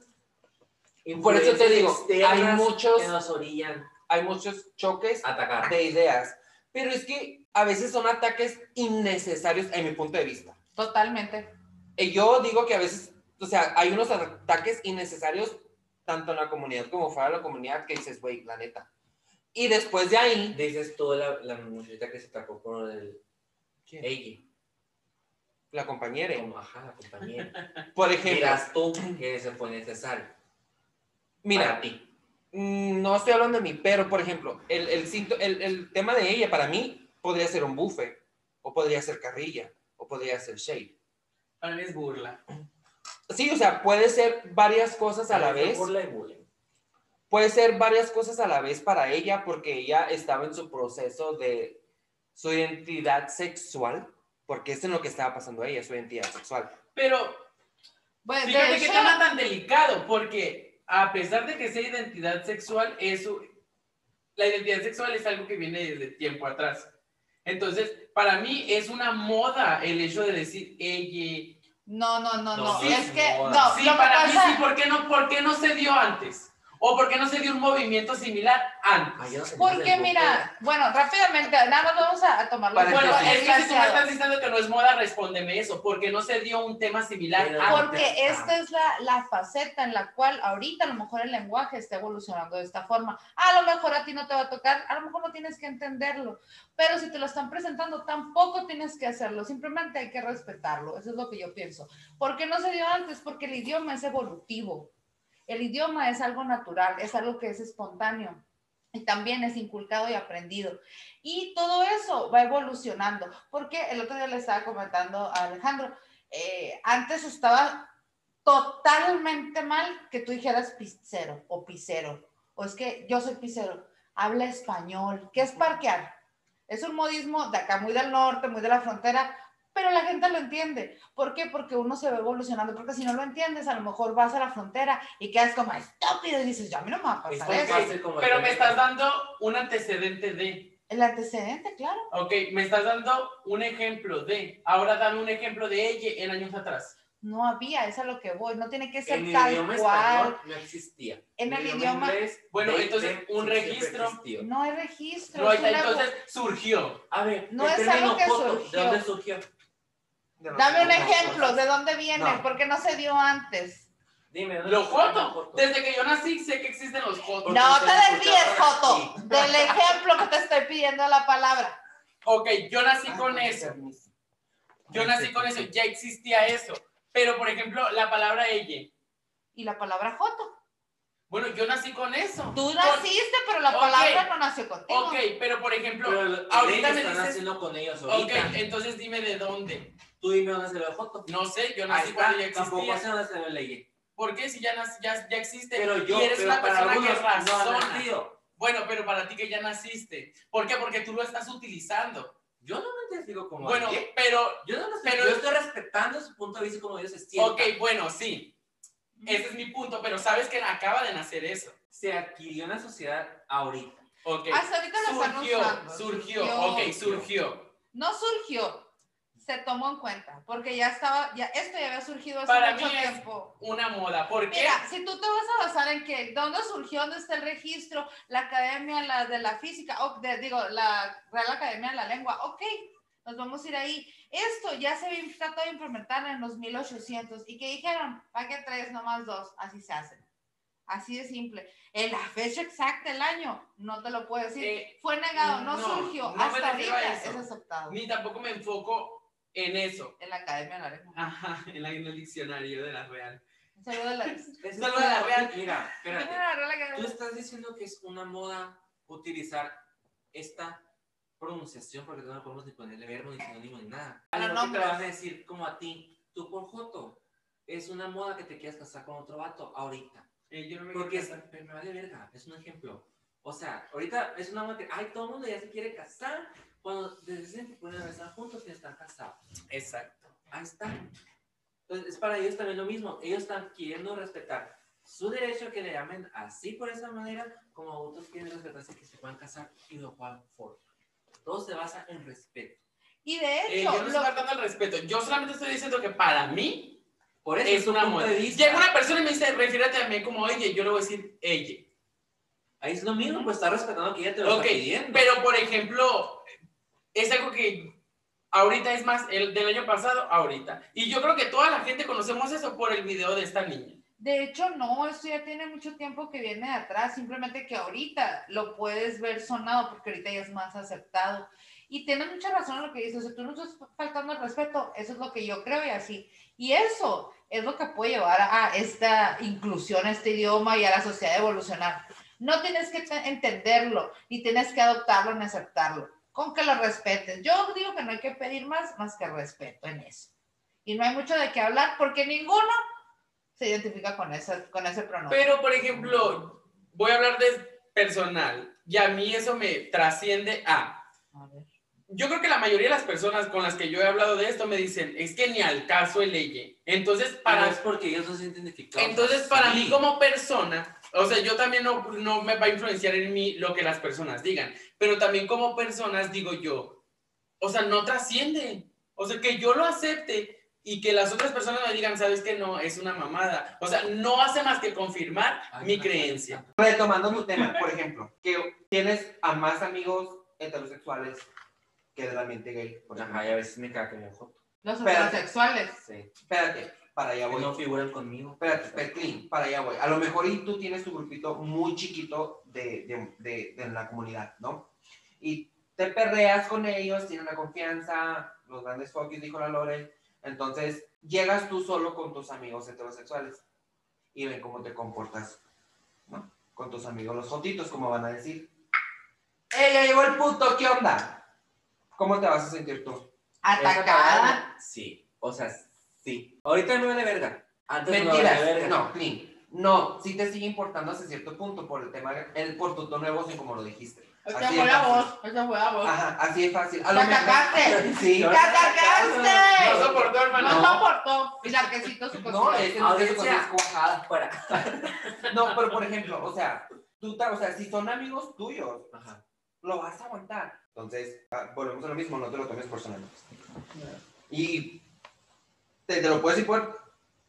Por eso te digo, hay muchos- que nos orillan Hay muchos choques atacar. de ideas, pero es que a veces son ataques innecesarios en mi punto de vista. Totalmente. Y yo digo que a veces, o sea, hay unos ataques innecesarios tanto en la comunidad como fuera de la comunidad que dices, güey, la neta. Y después de ahí, Dices tú la, la muchachita que se atacó con el. Ella. la compañera, Como, ajá, la compañera. por ejemplo, Dirás tú que ese fue necesario. mira, Para ti. Mm, No estoy hablando de mí, pero por ejemplo, el, el, el, el tema de ella para mí podría ser un buffet, o podría ser carrilla, o podría ser shade. Para mí es burla. Sí, o sea, puede ser varias cosas a la vez. Burla y bullying. Puede ser varias cosas a la vez para ella porque ella estaba en su proceso de su identidad sexual, porque eso es lo que estaba pasando a ella, su identidad sexual. Pero Bueno, de fíjate qué hecho, tema tan delicado, porque a pesar de que sea identidad sexual, eso, la identidad sexual es algo que viene desde tiempo atrás. Entonces, para mí es una moda el hecho de decir ella. No, no, no, no. No, es sí, que, moda. no, Sí, lo que para mí pasa- sí, ¿por qué, no, ¿por qué no se dio antes? ¿O por qué no se dio un movimiento similar antes? Porque mira, bueno, rápidamente, nada más vamos a, a tomarlo. Bueno, es que si tú me estás diciendo que no es moda, respóndeme eso. ¿Por qué no se dio un tema similar Pero- antes? Porque esta es la, la faceta en la cual ahorita a lo mejor el lenguaje está evolucionando de esta forma. A lo mejor a ti no te va a tocar, a lo mejor no tienes que entenderlo, pero si te lo están presentando tampoco tienes que hacerlo, simplemente hay que respetarlo, eso es lo que yo pienso. ¿Por qué no se dio antes? Porque el idioma es evolutivo, el idioma es algo natural, es algo que es espontáneo. Y también es inculcado y aprendido. Y todo eso va evolucionando. Porque el otro día le estaba comentando a Alejandro, eh, antes estaba totalmente mal que tú dijeras pizzero o pizzero. O es que yo soy pizzero. Habla español. ¿Qué es parquear? Es un modismo de acá, muy del norte, muy de la frontera, pero la gente lo entiende. ¿Por qué? Porque uno se va evolucionando. Porque si no lo entiendes, a lo mejor vas a la frontera y quedas como estúpido y dices, ya a mí no me va a pasar eso. fácil como Pero me estás dando un antecedente de. El antecedente, claro. Ok, me estás dando un ejemplo de. Ahora dame un ejemplo de ella en años atrás. No había, es a lo que voy. No tiene que ser En el tal idioma cual. español no existía. En el idioma- inglés, Bueno, entonces, un registro. existió. No hay registro. No, una- entonces surgió. A ver, No es algo que surgió. ¿De dónde surgió? Dame un ejemplo, ¿de dónde viene? No. ¿Por qué no se dio antes? Dime, ¿dónde Los joto? Desde que yo nací sé que existen los jotos. No te desvíes, Joto, del ejemplo que te estoy pidiendo la palabra. Ok, yo nací Ah, con eso. Yo nací con eso. Ya existía eso. Pero, por ejemplo, la palabra ella. Y la palabra Joto. Bueno, yo nací con eso. Tú naciste, pero la Ok. palabra no nació contigo. Ok, pero por ejemplo, Pero lo- ahorita me están dices. haciendo con ellos Ok, ahorita. entonces dime de dónde. Tú dime dónde se lo joto. No sé, yo nací cuando ya tampoco sé existía. dónde se lo leí. ¿Por qué? Si ya, nac- ya, ya existe. Pero yo, y eres pero una para persona que algunos no ha razona. nacido. bueno, pero para ti que ya naciste. ¿Por qué? Porque tú lo estás utilizando. Yo no me identifico como Bueno, pero, Yo no lo sé, pero- yo estoy respetando su punto de vista como ellos se sientan. ok, bueno, sí. Ese es mi punto, pero sabes que acaba de nacer eso. Se adquirió en la sociedad ahorita. Ok. Hasta ahorita lo están Surgió, usando. surgió, ok, surgió. No surgió, se tomó en cuenta, porque ya estaba, ya esto ya había surgido hace Para mucho mí es- tiempo. Una moda. ¿Por qué? Mira, si tú te vas a basar en que dónde surgió, dónde está el registro, la academia la de la física, o de- digo, la Real Academia de la Lengua, ok, nos vamos a ir ahí. Esto ya se había tratado de implementar en los 1800 y que dijeron, ¿para qué tres, nomás dos? Así se hacen. Así de simple. En la fecha exacta, el año, no te lo puedo decir. Eh, Fue negado, no, no, surgió. no Hasta ahorita es aceptado. Ni tampoco me enfoco en eso. En la Academia de la Lengua. Ajá, en, la- en el diccionario de la Real. Saludos a la. A real. Mira, espérate. Tú estás diciendo que es una moda utilizar esta pronunciación, porque no podemos ni ponerle verbo, ni sinónimo, ni nada. A lo mejor te van a decir como a ti, tú por Joto, es una moda que te quieras casar con otro vato ahorita. Eh, yo no me Porque es, pero me vale verga, es un ejemplo. O sea, ahorita es una moda que, ay, todo el mundo ya se quiere casar, cuando desde siempre pueden estar juntos y están casados. Exacto. Ahí está. Entonces, es para ellos también lo mismo. Ellos están queriendo respetar su derecho a que le llamen así por esa manera, como otros quieren respetarse que se puedan casar y de cual forma. Todo se basa en respeto. Y de Eh, hecho, yo no estoy faltando el respeto. Yo solamente estoy diciendo que para mí Por eso es un una moda. Llega una persona y me dice, refiérate a mí como ella. Yo le voy a decir ella. Ahí es lo mismo, pues está respetando que ella te lo Ok, está pidiendo. pero por ejemplo, es algo que ahorita es más el del año pasado, ahorita. Y yo creo que toda la gente conocemos eso por el video de esta niña. De hecho, no, esto ya tiene mucho tiempo que viene de atrás, simplemente que ahorita lo puedes ver sonado porque ahorita ya es más aceptado. Y tienes mucha razón en lo que dices, o sea, tú no estás faltando el respeto, eso es lo que yo creo y así. Y eso es lo que puede llevar a esta inclusión, a este idioma y a la sociedad a evolucionar. No tienes que te- entenderlo, ni tienes que adoptarlo ni aceptarlo, con que lo respetes. Yo digo que no hay que pedir más, más que respeto en eso. Y no hay mucho de qué hablar porque ninguno se identifica con ese, con ese pronombre. Pero, por ejemplo, voy a hablar de personal. Y a mí eso me trasciende a... A ver. Yo creo que la mayoría de las personas con las que yo he hablado de esto me dicen, es que ni al caso el ella. Entonces, Para para es porque ellos no se sienten identificados. Entonces, para así. mí como persona, o sea, yo también no, no me va a influenciar en mí lo que las personas digan, pero también como personas digo yo, o sea, no trasciende. O sea, que yo lo acepte y que las otras personas me digan, sabes que no, es una mamada. O sea, no hace más que confirmar Ay, mi no. creencia. Retomando tu tema, por ejemplo, que tienes a más amigos heterosexuales que del ambiente gay. Por. Ajá, y a veces me caga como Joto. Los heterosexuales. Sí. Espérate, para allá voy. no figuran conmigo. Espérate, espérate, clean, para allá voy. A lo mejor y tú tienes tu grupito muy chiquito de, de, de, de la comunidad, ¿no? Y te perreas con ellos, tienen la confianza, los grandes focus, dijo la Lore. Entonces, llegas tú solo con tus amigos heterosexuales y ven cómo te comportas, ¿no? Con tus amigos los jotitos, como van a decir. ¡Ey, ya llegó el puto! ¿Qué onda? ¿Cómo te vas a sentir tú? Atacada. Sí. O sea, sí. Ahorita me vale verga. Antes no me Mentiras. valía verga. No, clean. No, sí te sigue importando hasta cierto punto por el tema, el, por tu tono de voz y como lo dijiste. Esa fue la voz. Esa fue la voz. Ajá, así es fácil. A ¡Te atacaste! Sí. ¡Te No atacaste! soportó, hermano. No soportó. Y la quesito su No, cosita. es que no es cuajada. Fuera. No, pero por ejemplo, o sea, tú, o sea, si son amigos tuyos, Ajá. lo vas a aguantar. Entonces, ah, volvemos a lo mismo, no te lo tomes personal. Y te, te lo puedes decir por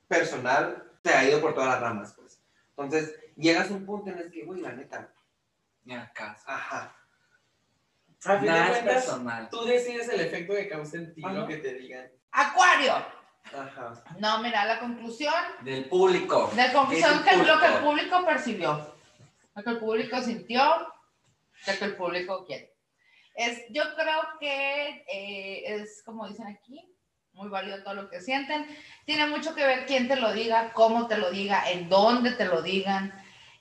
personal, te ha ido por todas las ramas, pues. Entonces, llegas a un punto en el que, güey, la neta, Ni acaso. ajá. A fin de Nada es cuentas, personal. tú decides el efecto que causa en ti Ajá. lo que te digan. Acuario. Ajá. No, mira, la conclusión. Del público. La conclusión Es que el lo que el público. percibió. Lo que el público sintió. Lo que el público quiere. Es, yo creo que eh, es como dicen aquí, muy válido todo lo que sienten. Tiene mucho que ver quién te lo diga, cómo te lo diga, en dónde te lo digan.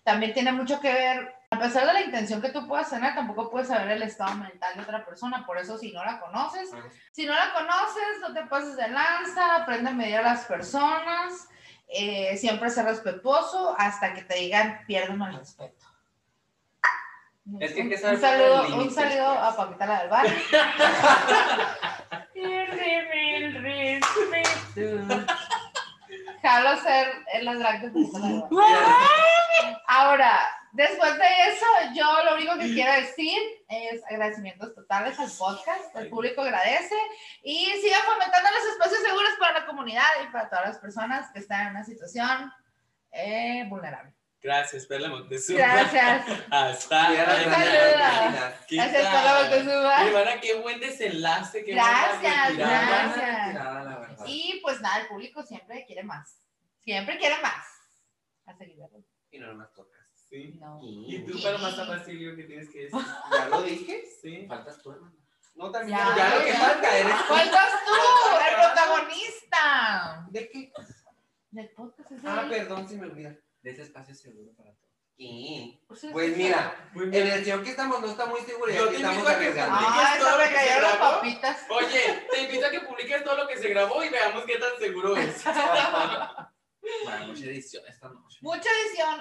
También tiene mucho que ver, pesar de la intención que tú puedas tener, tampoco puedes saber el estado mental de otra persona. Por eso, si no la conoces, si no la conoces, no te pases de lanza, aprende a medir a las personas, eh, siempre ser respetuoso hasta que te digan, piérdeme el respeto. Es que Un- que saber un saludo, un saludo pues. a Paquita la del respeto. Jalo ser en las drag de Paquita la del barrio. Ahora, después de eso, yo lo único que quiero decir es agradecimientos totales al podcast. El público agradece y sigan fomentando los espacios seguros para la comunidad y para todas las personas que están en una situación eh, vulnerable. Gracias, Perla Montezuma. Gracias. Hasta. ¿Qué Gracias? Perla Montezuma. Hermana, qué buen desenlace. Qué buena Gracias, retirada. gracias. Y pues nada, el público siempre quiere más. Siempre quiere más. A seguir, ¿verdad? Y no nomás tocas. Sí. No. ¿Y tú, para más Basilio, qué tienes que decir? ¿Ya lo dije? Sí. Faltas tú, hermano. No, también. Ya, Ya, lo que falta eres tú. Faltas tú, el protagonista. ¿De qué? Del podcast es Ah, perdón, se me olvida. De ese espacio seguro para todos. ¿Qué? Pues, Pues mira, en el señor que estamos no está muy seguro Yo te estamos invito a que Ay, todo se lo que se las papitas. Oye, te invito a que publiques todo lo que se grabó y veamos qué tan seguro es. Bueno, mucha edición esta noche. Mucha edición.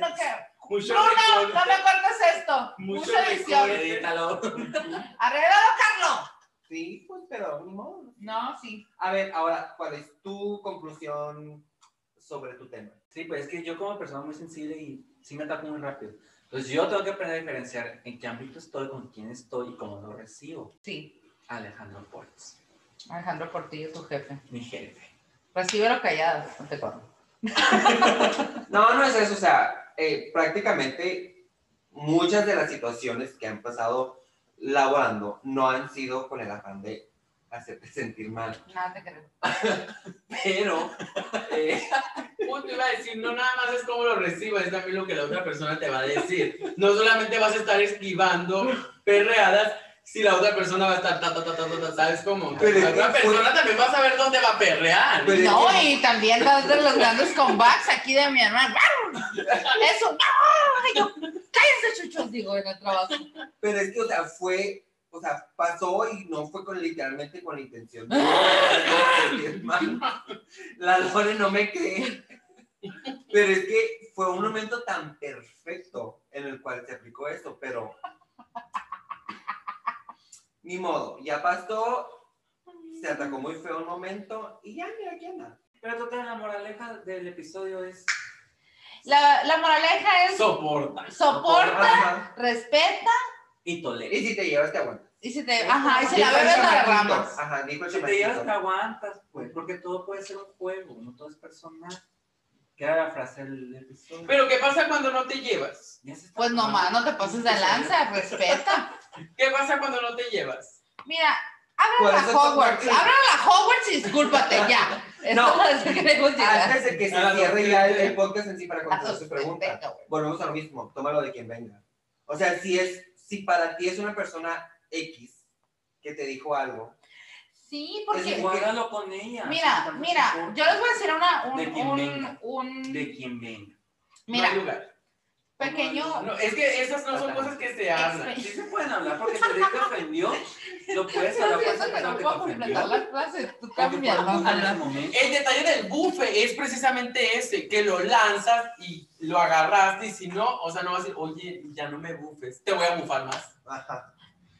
No, que... Mucho Bruno, record. no me cortes esto. Mucho Mucha edición. Edítalo. Arreglalo, Carlos. Sí, pues, pero ni modo. No, sí. A ver, ahora, ¿cuál es tu conclusión sobre tu tema? Sí, pues es que yo como persona muy sensible y sí me ataco muy rápido. Entonces yo tengo que aprender a diferenciar en qué ámbito estoy, con quién estoy y cómo lo recibo. Sí. Alejandro Portes, Alejandro Portillo, tu jefe. mi jefe. Recíbelo callado, no te corro. No, no es eso, o sea, eh, prácticamente muchas de las situaciones que han pasado laborando no han sido con el afán de hacerte sentir mal, Nada te creo. pero eh, Punto iba a decir, no nada más es cómo lo recibas, es también lo que la otra persona te va a decir. No solamente vas a estar esquivando perreadas, si la otra persona va a estar ta ta ta ta ta, ta, ¿sabes cómo? Pero la otra persona también va a saber dónde va a perrear. No, y también das de los grandes comebacks aquí de mi hermano. Eso, yo, cállense, chuchos, digo, en el trabajo. Pero es que, o sea, fue, o sea, pasó y no fue con literalmente con la intención. La Lore no me cree. Pero es que fue un momento tan perfecto en el cual se aplicó eso, pero ni modo, ya pasó, se atacó muy feo un momento y ya, mira, aquí anda. Pero total, la moraleja del episodio es La, la moraleja es Soporta. soporta, respeta y tolera. Y si te llevas, te aguantas. y si te, ajá, y si la bebes la derramas. Ajá, dijo el Si te llevas, te aguantas, pues, porque todo puede ser un juego, no todo es personal. ¿Qué era la frase del episodio? Pero ¿qué pasa cuando no te llevas? Pues nomás, no te pases de lanza, respeta. ¿Qué pasa cuando no te llevas? Mira, Por ábrala eso a Hogwarts, está- ábrala a Hogwarts y discúlpate, ya. No. que. Antes de que se Ah, no, cierre ya el, podcast en sí para contestar sus su pregunta, volvemos a lo mismo, tómalo de quien venga. O sea, si es, si para ti es una persona X que te dijo algo, Sí, porque, igual. Guárdalo con ella. mira, mira, importa. yo les voy a decir una, un, De quien un, venga. un, De quien venga. mira, No lugar. pequeño, No, es que esas no son cosas que se hablan. Sí se pueden hablar porque si alguien te ofendió, lo puedes hablar esa Siento que no puedo completar ofendió. la frase, tú momento. El detalle del bufe es precisamente ese, que lo lanzas y lo agarraste y si no, o sea, no vas a decir, oye, ya no me bufes, te voy a bufar más. ajá,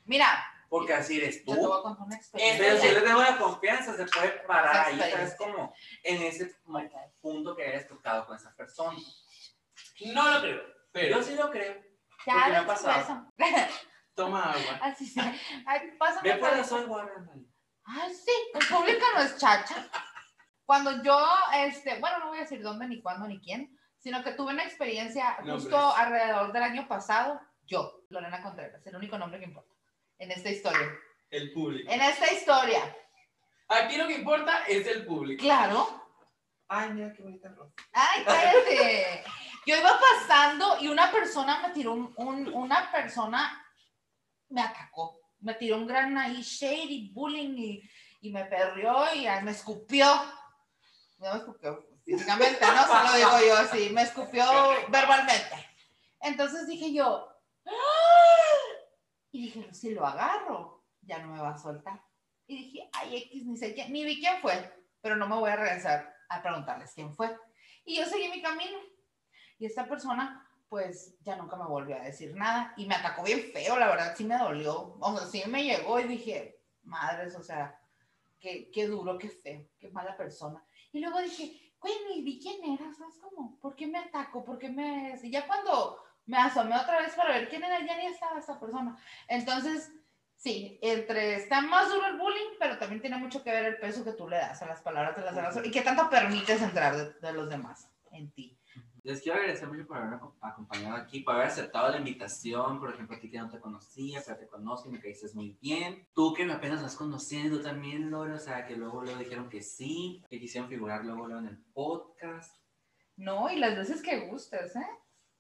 Mira, Porque así eres yo te voy tú. a contar una Pero si experiencia. le tengo la confianza, se puede parar ahí. ¿sabes? Como en ese punto que hayas tocado con esa persona. No lo creo, pero Yo sí lo creo. Ya porque me ha después, pasado. toma agua. así se, ay, pásame Ve por eso soy guarda. Ay, sí, el público no es chacha. Cuando yo, este, bueno, no voy a decir dónde, ni cuándo, ni quién, sino que tuve una experiencia justo alrededor del año pasado, yo, Lorena Contreras, el único nombre que importa en esta historia. El público. En esta historia, Aquí lo que importa es el público. claro. ay, mira qué bonita rosa. Ay, cállate. Yo iba pasando y una persona me tiró un, un- una persona me atacó. Me tiró un gran ahí shady bullying y, y me perrió y ay, me escupió. No me escupió físicamente, no se lo digo yo así, me escupió verbalmente. Entonces dije yo, ¡Ah! Y dije, si lo agarro, ya no me va a soltar. Y dije, ay, X, ni sé quién, ni vi quién fue, pero no me voy a regresar a preguntarles quién fue. Y yo seguí mi camino. Y esta persona, pues, ya nunca me volvió a decir nada. Y me atacó bien feo, la verdad, sí me dolió. O sea, sí me llegó y dije, madres, o sea, qué, qué duro, qué feo, qué mala persona. Y luego dije, güey, ni vi quién era, ¿sabes cómo? ¿Por qué me atacó? ¿Por qué me...? Y ya cuando me asomé otra vez para ver quién era, ya ni estaba esa persona. Entonces, sí, entre está más duro el bullying, pero también tiene mucho que ver el peso que tú le das a las palabras de las demás y qué tanto permites entrar de, de los demás en ti. Les quiero agradecer mucho por acom- acompañado aquí, por haber aceptado la invitación. Por ejemplo, a ti que no te conocía, pero te conozco y me caíste muy bien. Tú que me apenas vas conociendo también, Lore, o sea, que luego luego dijeron que sí, que quisieron figurar luego luego en el podcast. No, y las veces que gustes, ¿eh?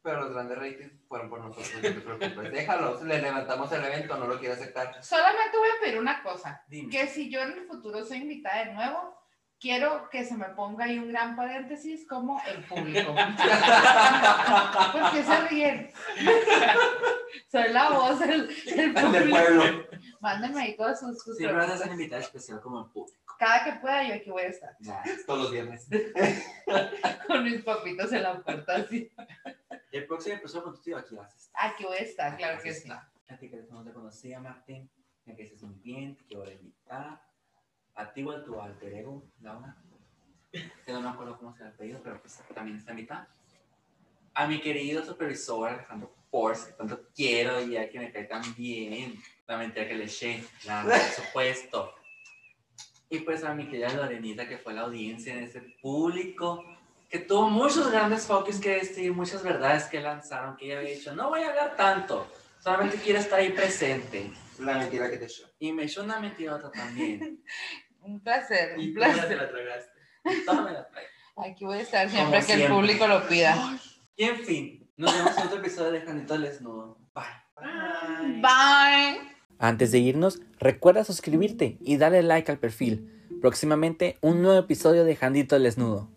Pero los grandes ratings fueron por nosotros, no te preocupes. Déjalos, le levantamos el evento, no lo quiere aceptar. Solamente voy a pedir una cosa, Dime. que si yo en el futuro soy invitada de nuevo, quiero que se me ponga ahí un gran paréntesis como el público. ¿Por qué se ríen? Soy la voz del, del pueblo. Mándenme ahí todas sus, sus Siempre vas a ser invitada especial como el público. Cada que pueda yo aquí voy a estar. Ya. Todos los viernes. Con mis papitos en la puerta así. El próximo episodio contigo aquí vas a estar. Aquí voy a estar, claro que sí. está. A ti que no te conocía, Martín, me caíste muy bien, te quiero invitar. A ti igual tu alter ego, Laura. Que no me acuerdo cómo se ha pedido, pero pues también está invitada. A mi querido supervisor Alejandro Force, que tanto quiero y ya que me cae tan bien. La mentira que le eché, por supuesto. Y pues a mi querida Lorenita, que fue la audiencia en ese público, que tuvo muchos grandes focus que decir, muchas verdades que lanzaron, que ella había dicho, no voy a hablar tanto, solamente quiero estar ahí presente. La mentira que te echó. Y me echó una mentirota también. Un placer, Y un tú ya te placer. la tragaste. Me la. Aquí voy a estar siempre Como que el público lo pida. Y en fin, nos vemos en otro episodio de Janito al Desnudo. Bye. Bye. Antes de irnos, recuerda suscribirte y darle like al perfil. Próximamente un nuevo episodio de Jandito al Desnudo.